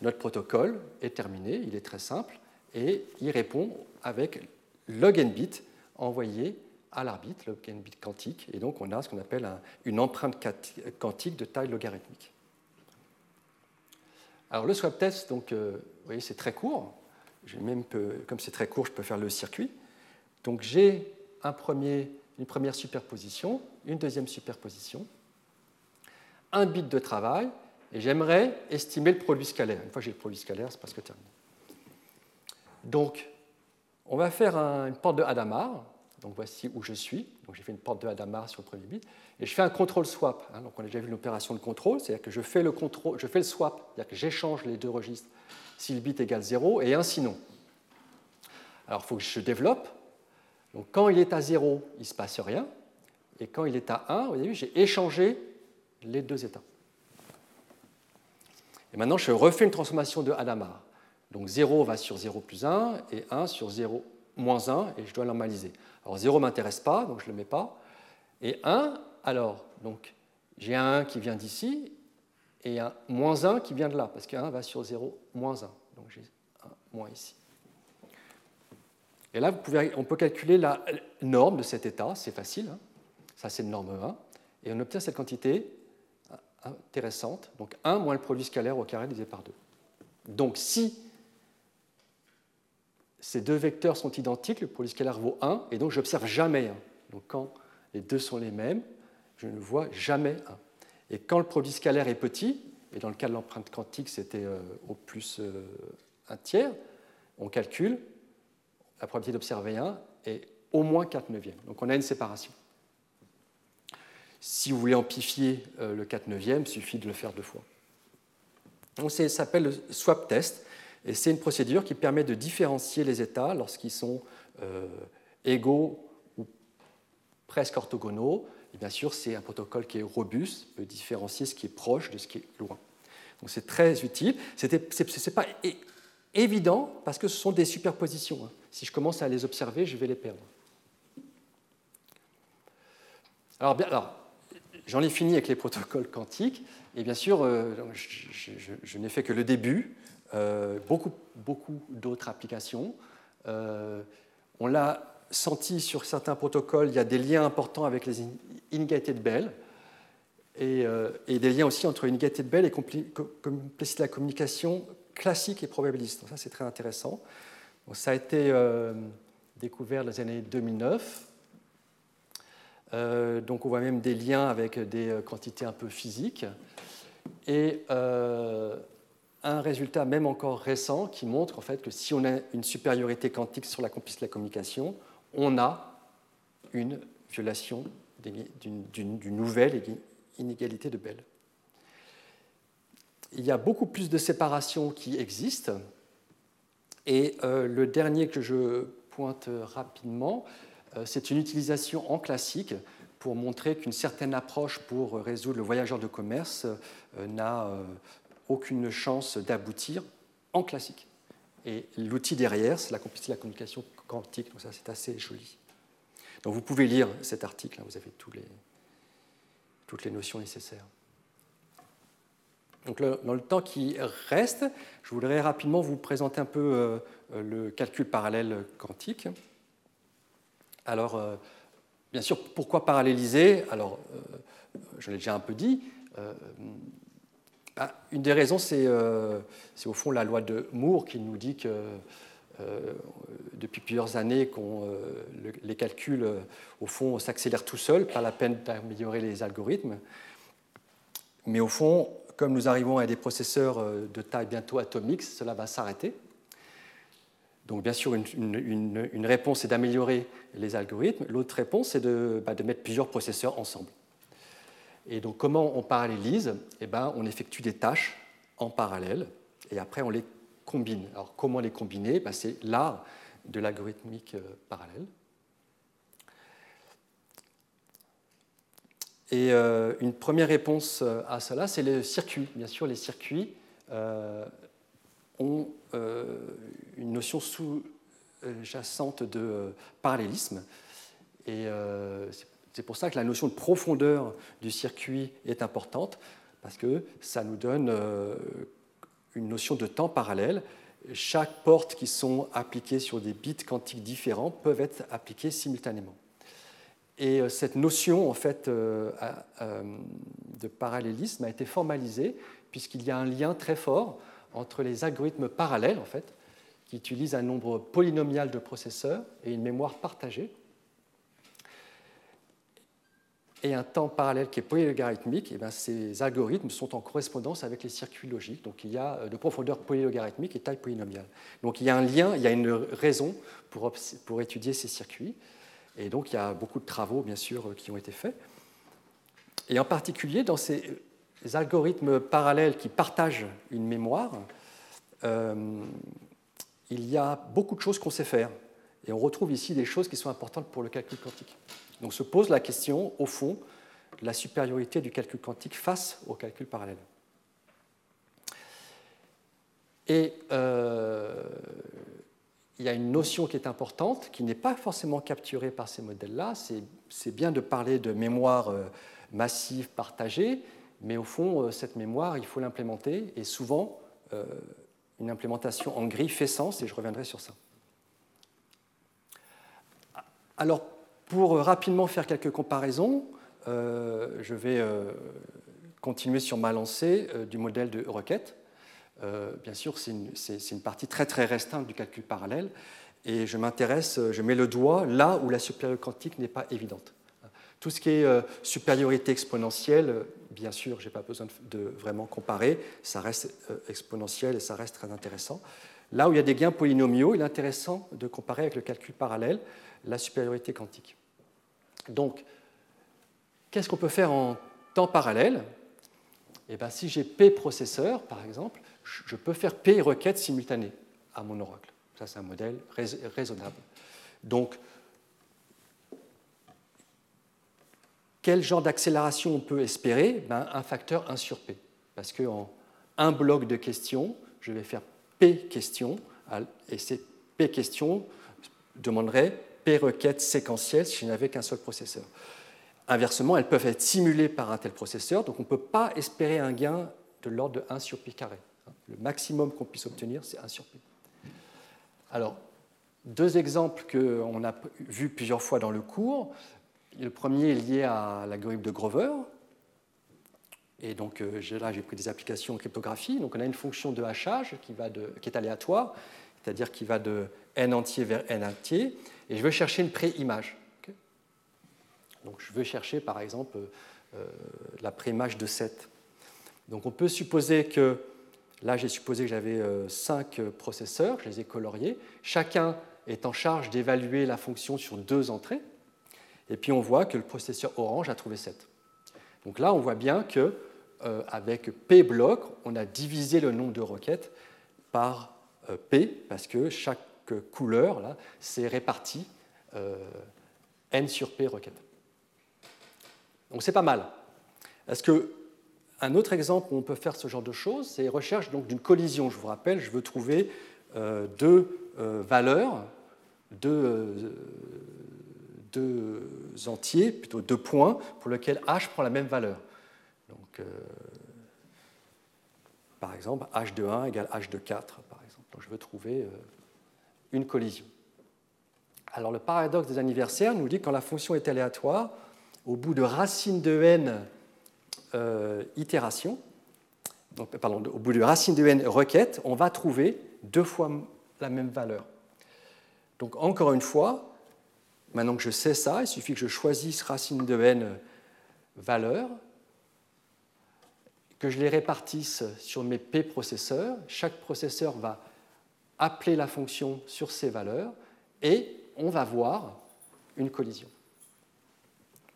Speaker 1: notre protocole est terminé, il est très simple, et il répond avec log n bit envoyé à l'arbitre, log n bit quantique, et donc on a ce qu'on appelle une empreinte quantique de taille logarithmique. Alors le swap test, donc, euh, vous voyez, c'est très court. Même comme c'est très court, je peux faire le circuit. Donc j'ai une première superposition, une deuxième superposition, un bit de travail, et j'aimerais estimer le produit scalaire. Une fois que j'ai le produit scalaire, c'est presque terminé. Donc, on va faire une porte de Hadamard. Donc voici où je suis. Donc j'ai fait une porte de Hadamard sur le premier bit. Et je fais un contrôle swap. Hein. Donc on a déjà vu l'opération de contrôle, c'est-à-dire que je fais le, je fais le swap, c'est-à-dire que j'échange les deux registres si le bit égale 0 et ainsi non. Alors il faut que je développe. Donc quand il est à 0, il ne se passe rien. Et quand il est à 1, vous avez vu, j'ai échangé les deux états. Et maintenant, je refais une transformation de Hadamard. Donc 0 va sur 0 plus 1 et 1 sur 0 moins 1 et je dois normaliser. Alors 0 ne m'intéresse pas, donc je ne le mets pas. Et 1, alors, donc j'ai un 1 qui vient d'ici et un moins 1 qui vient de là, parce qu'un va sur 0 moins 1. Donc j'ai un moins ici. Et là, on peut calculer la norme de cet état, c'est facile. Hein. Ça, c'est une norme 1. Et on obtient cette quantité intéressante. Donc 1 moins le produit scalaire au carré divisé par 2. Donc si ces deux vecteurs sont identiques, le produit scalaire vaut 1, et donc j'observe jamais 1. Donc quand les deux sont les mêmes, je ne vois jamais 1. Et quand le produit scalaire est petit, et dans le cas de l'empreinte quantique c'était euh, au plus euh, un tiers, on calcule la probabilité d'observer 1 est au moins 4 neuvièmes. Donc on a une séparation. Si vous voulez amplifier euh, le 4 neuvième, il suffit de le faire deux fois. Donc ça s'appelle le swap test. Et c'est une procédure qui permet de différencier les états lorsqu'ils sont euh, égaux ou presque orthogonaux. Et bien sûr, c'est un protocole qui est robuste, peut différencier ce qui est proche de ce qui est loin. Donc c'est très utile. Ce n'est pas évident parce que ce sont des superpositions. Hein. Si je commence à les observer, je vais les perdre. Alors, bien, alors j'en ai fini avec les protocoles quantiques. Et bien sûr, euh, je, n'ai fait que le début. Euh, beaucoup, beaucoup d'autres applications. Euh, on l'a senti sur certains protocoles, il y a des liens importants avec les inégalités de Bell. Et, des liens aussi entre inégalité de Bell et complexité de la communication classique et probabiliste. ça, c'est très intéressant. ça a été découvert dans les années 2009. Euh, donc on voit même des liens avec des euh, quantités un peu physiques. Et euh, un résultat même encore récent qui montre en fait que si on a une supériorité quantique sur la complicité de la communication, on a une violation d'une nouvelle inégalité de Bell. Il y a beaucoup plus de séparations qui existent. Et le dernier que je pointe rapidement, c'est une utilisation en classique pour montrer qu'une certaine approche pour résoudre le voyageur de commerce euh, n'a euh, aucune chance d'aboutir en classique. Et l'outil derrière, c'est la complicité de la communication quantique, donc ça c'est assez joli. Donc vous pouvez lire cet article, hein, vous avez toutes les notions nécessaires. Donc dans le temps qui reste, je voudrais rapidement vous présenter un peu le calcul parallèle quantique. Alors, euh, bien sûr, pourquoi paralléliser? Alors, euh, je l'ai déjà un peu dit. Euh, bah, une des raisons, c'est au fond la loi de Moore qui nous dit que depuis plusieurs années, les calculs, au fond, s'accélèrent tout seuls, pas la peine d'améliorer les algorithmes. Mais au fond, comme nous arrivons à des processeurs de taille bientôt atomique, cela va s'arrêter. Donc bien sûr, une, réponse est d'améliorer les algorithmes. L'autre réponse, c'est de, bah, mettre plusieurs processeurs ensemble. Et donc comment on parallélise eh ben, On effectue des tâches en parallèle et après on les combine. Alors comment les combiner? Ben, C'est l'art de l'algorithmique euh, parallèle. Et euh, une première réponse euh, à cela, c'est le circuit. Bien sûr, les circuits ont une notion sous-jacente de euh, parallélisme. Et euh, c'est pour ça que la notion de profondeur du circuit est importante, parce que ça nous donne une notion de temps parallèle. Chaque porte qui sont appliquées sur des bits quantiques différents peuvent être appliquées simultanément. Et cette notion en fait, de parallélisme a été formalisée puisqu'il y a un lien très fort entre les algorithmes parallèles, en fait, qui utilisent un nombre polynomial de processeurs et une mémoire partagée, et un temps parallèle qui est polylogarithmique, et bien ces algorithmes sont en correspondance avec les circuits logiques. Donc il y a euh, de profondeur polylogarithmique et taille polynomiale. Donc il y a un lien, il y a une raison pour, pour étudier ces circuits. Et donc il y a beaucoup de travaux, bien sûr, qui ont été faits. Et en particulier, dans ces les algorithmes parallèles qui partagent une mémoire, euh, il y a beaucoup de choses qu'on sait faire. Et on retrouve ici des choses qui sont importantes pour le calcul quantique. Donc se pose la question, au fond, de la supériorité du calcul quantique face au calcul parallèle. Et euh, il y a une notion qui est importante, qui n'est pas forcément capturée par ces modèles-là. C'est bien de parler de mémoire euh, massive partagée, mais au fond, euh, cette mémoire, il faut l'implémenter, et souvent, euh, une implémentation en gris fait sens, et je reviendrai sur ça. Alors, pour rapidement faire quelques comparaisons, euh, je vais continuer sur ma lancée du modèle de requête. bien sûr, c'est une, partie très très restreinte du calcul parallèle, et je m'intéresse, je mets le doigt là où la supériorité quantique n'est pas évidente. Tout ce qui est euh, supériorité exponentielle, euh, bien sûr, je n'ai pas besoin de, vraiment comparer, ça reste euh, exponentiel et ça reste très intéressant. Là où il y a des gains polynomiaux, il est intéressant de comparer avec le calcul parallèle la supériorité quantique. Donc, qu'est-ce qu'on peut faire en temps parallèle? Eh bien, Si j'ai P processeurs, par exemple, je peux faire P requêtes simultanées à mon oracle. Ça, c'est un modèle raisonnable. Donc, quel genre d'accélération on peut espérer? Ben, Un facteur 1 sur P. Parce qu'en un bloc de questions, je vais faire P questions, et ces P questions demanderaient P requêtes séquentielles si je n'avais qu'un seul processeur. Inversement, elles peuvent être simulées par un tel processeur, donc on ne peut pas espérer un gain de l'ordre de 1 sur pi carré. Le maximum qu'on puisse obtenir, c'est 1 sur pi. Alors, deux exemples qu'on a vus plusieurs fois dans le cours. Le premier est lié à l'algorithme de Grover. Et donc euh, là, j'ai pris des applications en cryptographie. Donc on a une fonction de hachage qui, est aléatoire, c'est-à-dire qui va de n entier vers n entier. Et je veux chercher une pré-image. donc je veux chercher par exemple euh, la pré-image de 7. Donc on peut supposer que, là j'ai supposé que j'avais 5 euh, processeurs, je les ai coloriés. Chacun est en charge d'évaluer la fonction sur deux entrées. Et puis on voit que le processeur orange a trouvé 7. Donc là, on voit bien que euh, avec P bloc, on a divisé le nombre de requêtes par euh, P, parce que chaque couleur, là, c'est réparti euh, N sur P requêtes. Donc c'est pas mal. Est-ce que un autre exemple où on peut faire ce genre de choses, c'est recherche d'une collision. Je vous rappelle, je veux trouver deux valeurs, deux, entiers, plutôt deux points, pour lesquels h prend la même valeur. Donc, euh, par exemple, h de 1 égale h de 4, par exemple. Donc, je veux trouver euh, une collision. Alors, le paradoxe des anniversaires nous dit que quand la fonction est aléatoire, au bout de racine de n euh, itération, donc, pardon, au bout de racine de n requête, on va trouver deux fois la même valeur. Donc, encore une fois, maintenant que je sais ça, il suffit que je choisisse racine de n valeur que je les répartisse sur mes P processeurs. Chaque processeur va appeler la fonction sur ces valeurs et on va voir une collision.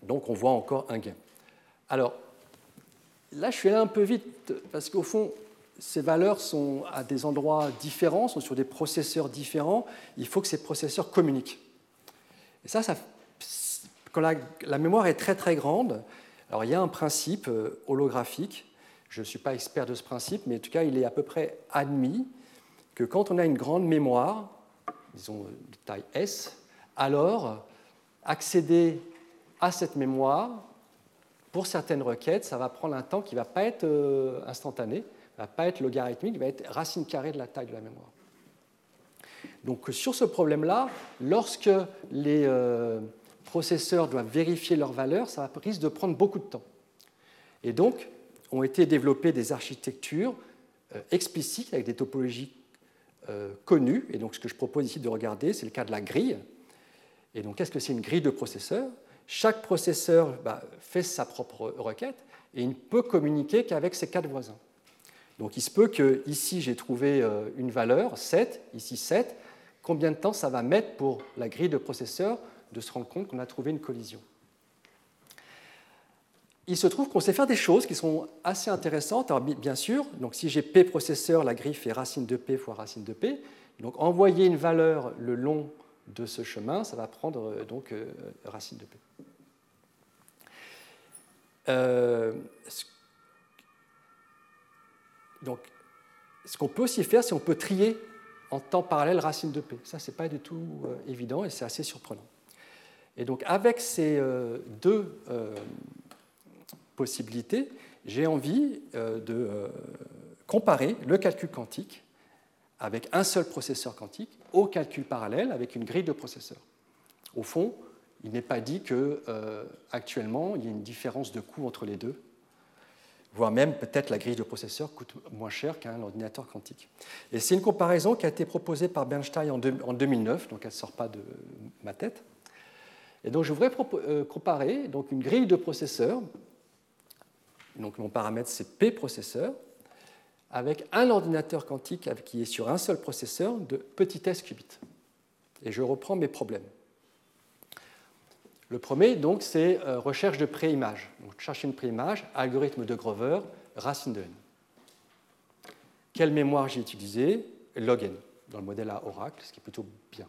Speaker 1: Donc on voit encore un gain. Alors là, je suis allé un peu vite parce qu'au fond, ces valeurs sont à des endroits différents, sont sur des processeurs différents. Il faut que ces processeurs communiquent. Et ça, quand la, la, mémoire est très très grande, alors il y a un principe euh, holographique je ne suis pas expert de ce principe, mais en tout cas, il est à peu près admis que quand on a une grande mémoire, disons de taille S, alors accéder à cette mémoire, pour certaines requêtes, ça va prendre un temps qui ne va pas être euh, instantané, ne va pas être logarithmique, il va être racine carrée de la taille de la mémoire. Donc sur ce problème-là, lorsque les euh, processeurs doivent vérifier leur valeur, ça risque de prendre beaucoup de temps. Et donc, ont été développées des architectures euh, explicites avec des topologies euh, connues. Et donc, ce que je propose ici de regarder, c'est le cas de la grille. Et donc, qu'est-ce que c'est une grille de processeurs Chaque processeur bah, fait sa propre requête et il ne peut communiquer qu'avec ses quatre voisins. Donc, il se peut que ici, j'ai trouvé euh, une valeur, 7, ici 7. Combien de temps ça va mettre pour la grille de processeurs de se rendre compte qu'on a trouvé une collision? Il se trouve qu'on sait faire des choses qui sont assez intéressantes. Alors, bien sûr, donc si j'ai P processeur, la griffe est racine de P fois racine de P. Donc envoyer une valeur le long de ce chemin, ça va prendre euh, donc euh, racine de P. donc, ce qu'on peut aussi faire, c'est qu'on peut trier en temps parallèle racine de P. Ça, ce n'est pas du tout évident et c'est assez surprenant. Et donc, avec ces deux possibilité, j'ai envie euh, de euh, comparer le calcul quantique avec un seul processeur quantique au calcul parallèle avec une grille de processeurs. Au fond, il n'est pas dit que euh, actuellement il y ait une différence de coût entre les deux, voire même peut-être la grille de processeurs coûte moins cher qu'un ordinateur quantique. Et c'est une comparaison qui a été proposée par Bernstein en, 2009, donc elle ne sort pas de ma tête. Et donc je voudrais comparer donc une grille de processeurs donc mon paramètre c'est P processeur, avec un ordinateur quantique qui est sur un seul processeur de petit s qubits. Et je reprends mes problèmes. Le premier, donc, c'est euh, recherche de préimage. Donc, chercher une préimage, algorithme de Grover, racine de n. quelle mémoire j'ai utilisé Log n dans le modèle à Oracle, ce qui est plutôt bien.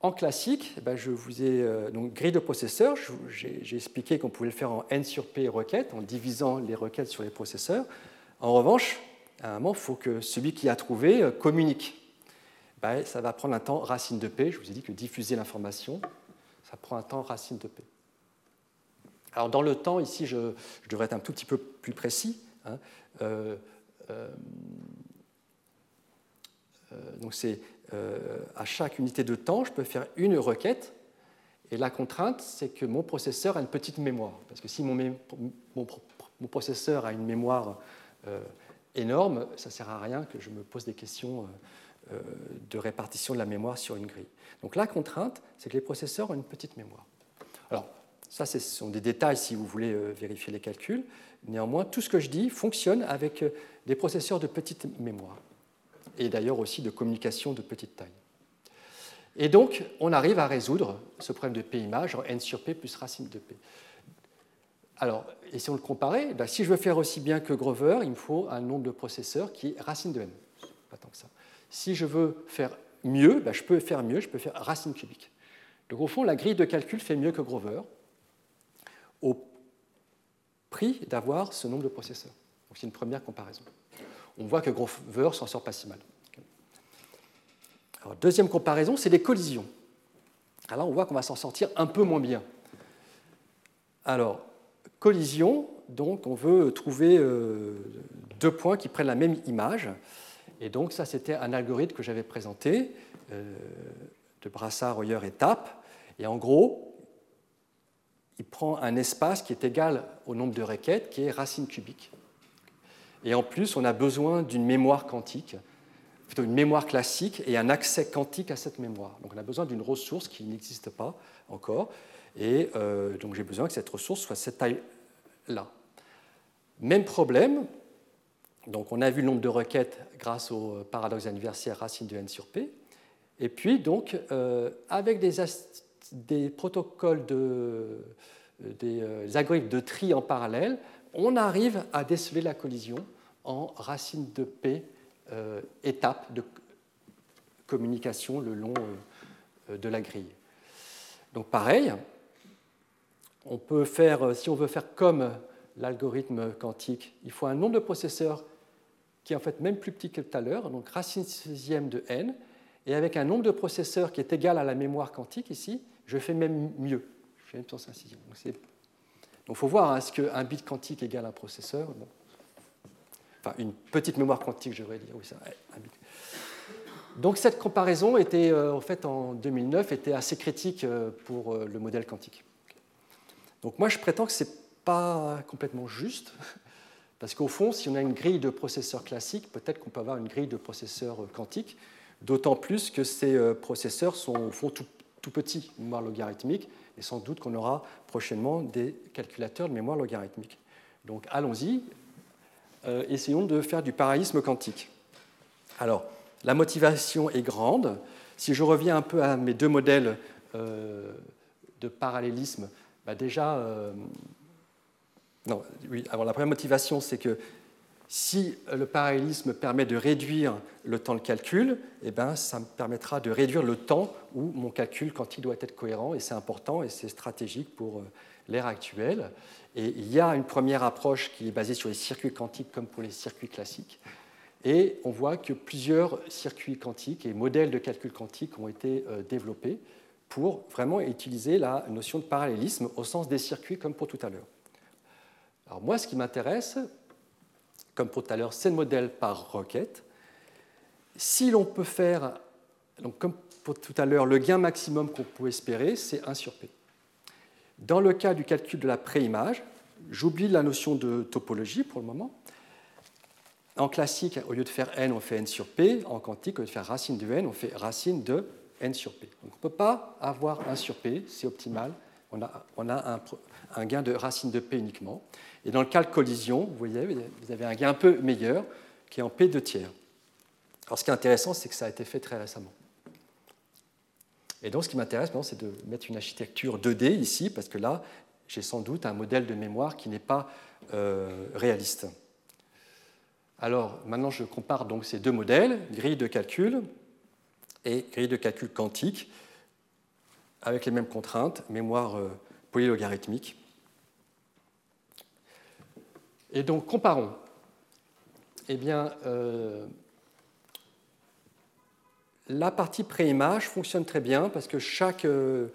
Speaker 1: En classique, eh ben, je vous ai euh, grille de processeurs. J'ai expliqué qu'on pouvait le faire en n sur p requêtes, en divisant les requêtes sur les processeurs. En revanche, à un moment, il faut que celui qui a trouvé euh, communique. Ça va prendre un temps racine de p. Je vous ai dit que diffuser l'information, ça prend un temps racine de p. Alors dans le temps, ici, je, devrais être un tout petit peu plus précis. Hein. Euh, donc c'est euh, à chaque unité de temps, je peux faire une requête. Et la contrainte, c'est que mon processeur a une petite mémoire. Parce que si mon, processeur a une mémoire euh, énorme, ça ne sert à rien que je me pose des questions euh, de répartition de la mémoire sur une grille. Donc la contrainte, c'est que les processeurs ont une petite mémoire. Alors, ça, ce sont des détails si vous voulez vérifier les calculs. Néanmoins, tout ce que je dis fonctionne avec des processeurs de petite mémoire et d'ailleurs aussi de communication de petite taille. Et donc, on arrive à résoudre ce problème de P image en n sur P plus racine de P. Alors, et si on le comparait, ben, si je veux faire aussi bien que Grover, il me faut un nombre de processeurs qui est racine de n. Pas tant que ça. Si je veux faire mieux, ben, je peux faire mieux, je peux faire racine cubique. Donc au fond, la grille de calcul fait mieux que Grover au prix d'avoir ce nombre de processeurs. Donc c'est une première comparaison on voit que Grover s'en sort pas si mal. deuxième comparaison, c'est les collisions. Alors on voit qu'on va s'en sortir un peu moins bien. Alors, collision, donc on veut trouver euh, deux points qui prennent la même image. Et donc ça, c'était un algorithme que j'avais présenté euh, de Brassard, Royer et Tapp. Et en gros, il prend un espace qui est égal au nombre de requêtes, qui est racine cubique. Et en plus, on a besoin d'une mémoire quantique, plutôt une mémoire classique et un accès quantique à cette mémoire. Donc on a besoin d'une ressource qui n'existe pas encore. Et euh, donc j'ai besoin que cette ressource soit cette taille-là. Même problème. Donc on a vu le nombre de requêtes grâce au paradoxe anniversaire racine de n sur p. Et puis donc euh, avec des, protocoles de, des euh, algorithmes de tri en parallèle, on arrive à déceler la collision en racine de P euh, étape de communication le long euh, de la grille. Donc pareil, on peut faire, si on veut faire comme l'algorithme quantique, il faut un nombre de processeurs qui est en fait même plus petit que tout à l'heure, donc racine sixième de n, et avec un nombre de processeurs qui est égal à la mémoire quantique ici, je fais même mieux. Je fais même un sixième. Donc il faut voir, hein, est-ce qu'un bit quantique égale un processeur Enfin, une petite mémoire quantique, je devrais dire. Oui, ça. Donc cette comparaison était, euh, en fait, en 2009, était assez critique euh, pour euh, le modèle quantique. Donc moi, je prétends que ce n'est pas complètement juste, parce qu'au fond, si on a une grille de processeurs classiques, peut-être qu'on peut avoir une grille de processeurs quantiques, d'autant plus que ces processeurs sont au fond tout, petits, mémoire logarithmique, et sans doute qu'on aura prochainement des calculateurs de mémoire logarithmique. Donc allons-y, euh, essayons de faire du parallélisme quantique. Alors, la motivation est grande. Si je reviens un peu à mes deux modèles euh, de parallélisme, bah déjà, euh, non, oui, alors la première motivation, c'est que si le parallélisme permet de réduire le temps de calcul, eh ben, ça me permettra de réduire le temps où mon calcul quantique doit être cohérent, et c'est important et c'est stratégique pour euh, l'ère actuelle. Et il y a une première approche qui est basée sur les circuits quantiques comme pour les circuits classiques. Et on voit que plusieurs circuits quantiques et modèles de calcul quantique ont été euh, développés pour vraiment utiliser la notion de parallélisme au sens des circuits comme pour tout à l'heure. Alors moi, ce qui m'intéresse, comme pour tout à l'heure, c'est le modèle par requête. Si l'on peut faire, donc comme pour tout à l'heure, le gain maximum qu'on peut espérer, c'est 1 sur P. Dans le cas du calcul de la préimage, j'oublie la notion de topologie pour le moment. En classique, au lieu de faire n, on fait n sur p. En quantique, au lieu de faire racine de n, on fait racine de n sur p. Donc on ne peut pas avoir 1 sur p, c'est optimal. On a, un, gain de racine de p uniquement. Et dans le cas de collision, vous voyez, vous avez un gain un peu meilleur qui est en P 2 tiers. Alors ce qui est intéressant, c'est que ça a été fait très récemment. Et donc ce qui m'intéresse maintenant, c'est de mettre une architecture 2D ici, parce que là, j'ai sans doute un modèle de mémoire qui n'est pas euh, réaliste. Alors maintenant, je compare donc ces deux modèles, grille de calcul et grille de calcul quantique, avec les mêmes contraintes, mémoire euh, polylogarithmique. Et donc, comparons. Eh bien, euh, la partie préimage fonctionne très bien parce que chaque euh,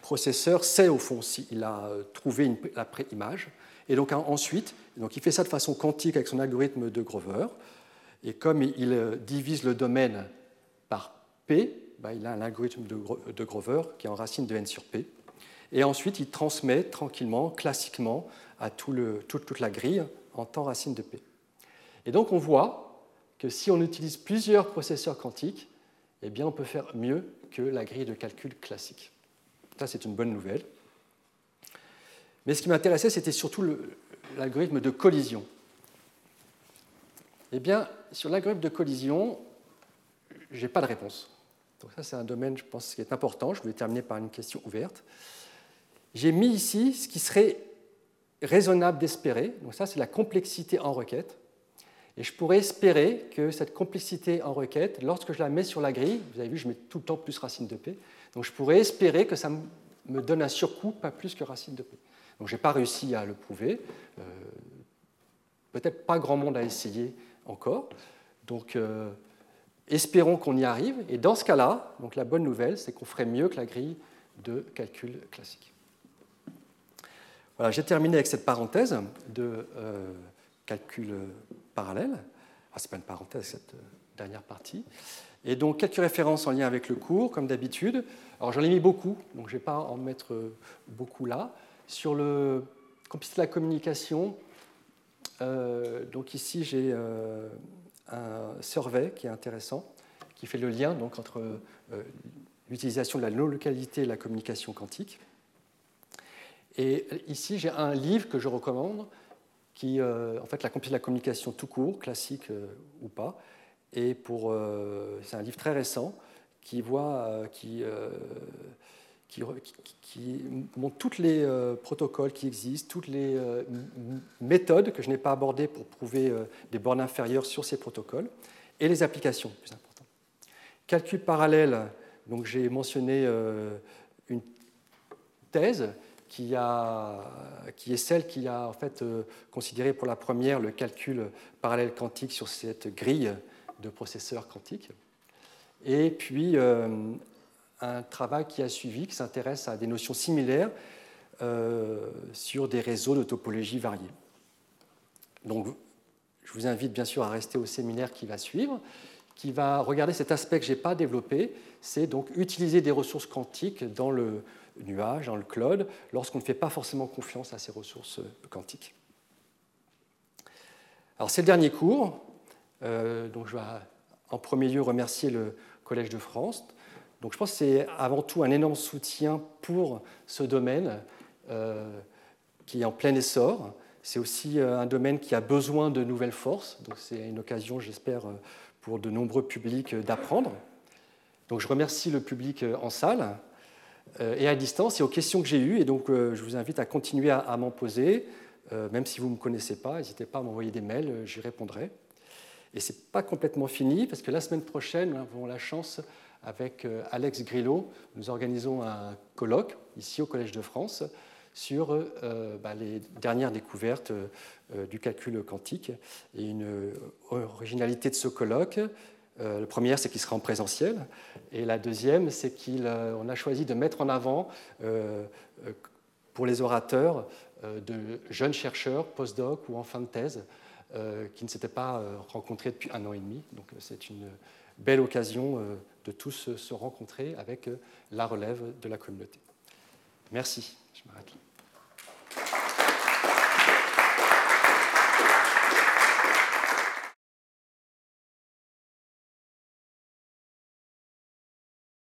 Speaker 1: processeur sait au fond s'il a trouvé la préimage. Et donc ensuite, donc il fait ça de façon quantique avec son algorithme de Grover. Et comme il divise le domaine par P, bah, il a un algorithme de, Grover qui est en racine de n sur P. Et ensuite, il transmet tranquillement, classiquement, à toute la grille en temps racine de P. Et donc on voit que si on utilise plusieurs processeurs quantiques, eh bien, on peut faire mieux que la grille de calcul classique. Ça, c'est une bonne nouvelle. Mais ce qui m'intéressait, c'était surtout l'algorithme de collision. Eh bien, sur l'algorithme de collision, je n'ai pas de réponse. Donc ça, c'est un domaine, je pense, qui est important. Je voulais terminer par une question ouverte. J'ai mis ici ce qui serait raisonnable d'espérer. Donc ça, c'est la complexité en requête. Et je pourrais espérer que cette complexité en requête, lorsque je la mets sur la grille, vous avez vu, je mets tout le temps plus racine de P, donc je pourrais espérer que ça me donne un surcoût, pas plus que racine de P. Donc je n'ai pas réussi à le prouver. Euh, peut-être pas grand monde a essayé encore. Donc euh, espérons qu'on y arrive. Et dans ce cas-là, donc la bonne nouvelle, c'est qu'on ferait mieux que la grille de calcul classique. Voilà, j'ai terminé avec cette parenthèse de euh, calcul parallèle. Ah, ce n'est pas une parenthèse, cette dernière partie. Et donc quelques références en lien avec le cours, comme d'habitude. Alors j'en ai mis beaucoup, donc je ne vais pas en mettre beaucoup là. Sur le complexité de la communication, euh, donc ici j'ai euh, un survey qui est intéressant, qui fait le lien donc, entre euh, l'utilisation de la non-localité et la communication quantique. Et ici j'ai un livre que je recommande, qui, en fait, la de la communication tout court, classique ou pas, et pour, c'est un livre très récent qui voit, qui qui, montre tous les euh, protocoles qui existent, toutes les euh, méthodes que je n'ai pas abordées pour prouver euh, des bornes inférieures sur ces protocoles, et les applications, plus important. Calcul parallèle, donc j'ai mentionné une thèse qui, a, qui, est celle qui a en fait considéré pour la première le calcul parallèle quantique sur cette grille de processeurs quantiques. Et puis un travail qui a suivi, qui s'intéresse à des notions similaires euh, sur des réseaux de topologie variés. Donc, je vous invite bien sûr à rester au séminaire qui va suivre, qui va regarder cet aspect que je n'ai pas développé, c'est donc utiliser des ressources quantiques dans le nuage, dans le cloud, lorsqu'on ne fait pas forcément confiance à ces ressources quantiques. Alors, c'est le dernier cours. Euh, donc, je vais en premier lieu remercier le Collège de France donc je pense que c'est avant tout un énorme soutien pour ce domaine euh, qui est en plein essor. C'est aussi euh, un domaine qui a besoin de nouvelles forces. Donc c'est une occasion, j'espère, euh, pour de nombreux publics d'apprendre. Donc je remercie le public en salle et à distance et aux questions que j'ai eues. Et donc je vous invite à continuer à, m'en poser. Même si vous ne me connaissez pas, n'hésitez pas à m'envoyer des mails, j'y répondrai. Et ce n'est pas complètement fini, parce que la semaine prochaine, nous avons la chance avec euh, Alex Grillo, nous organisons un colloque ici au Collège de France sur euh, bah, les dernières découvertes euh, du calcul quantique. Et une originalité de ce colloque, la première, c'est qu'il sera en présentiel. Et la deuxième, c'est qu'on a choisi de mettre en avant, pour les orateurs, de jeunes chercheurs, post-doc ou en fin de thèse, qui ne s'étaient pas rencontrés depuis un an et demi. Donc c'est une belle occasion de tous se rencontrer avec euh, la relève de la communauté. Merci. Je m'arrête là.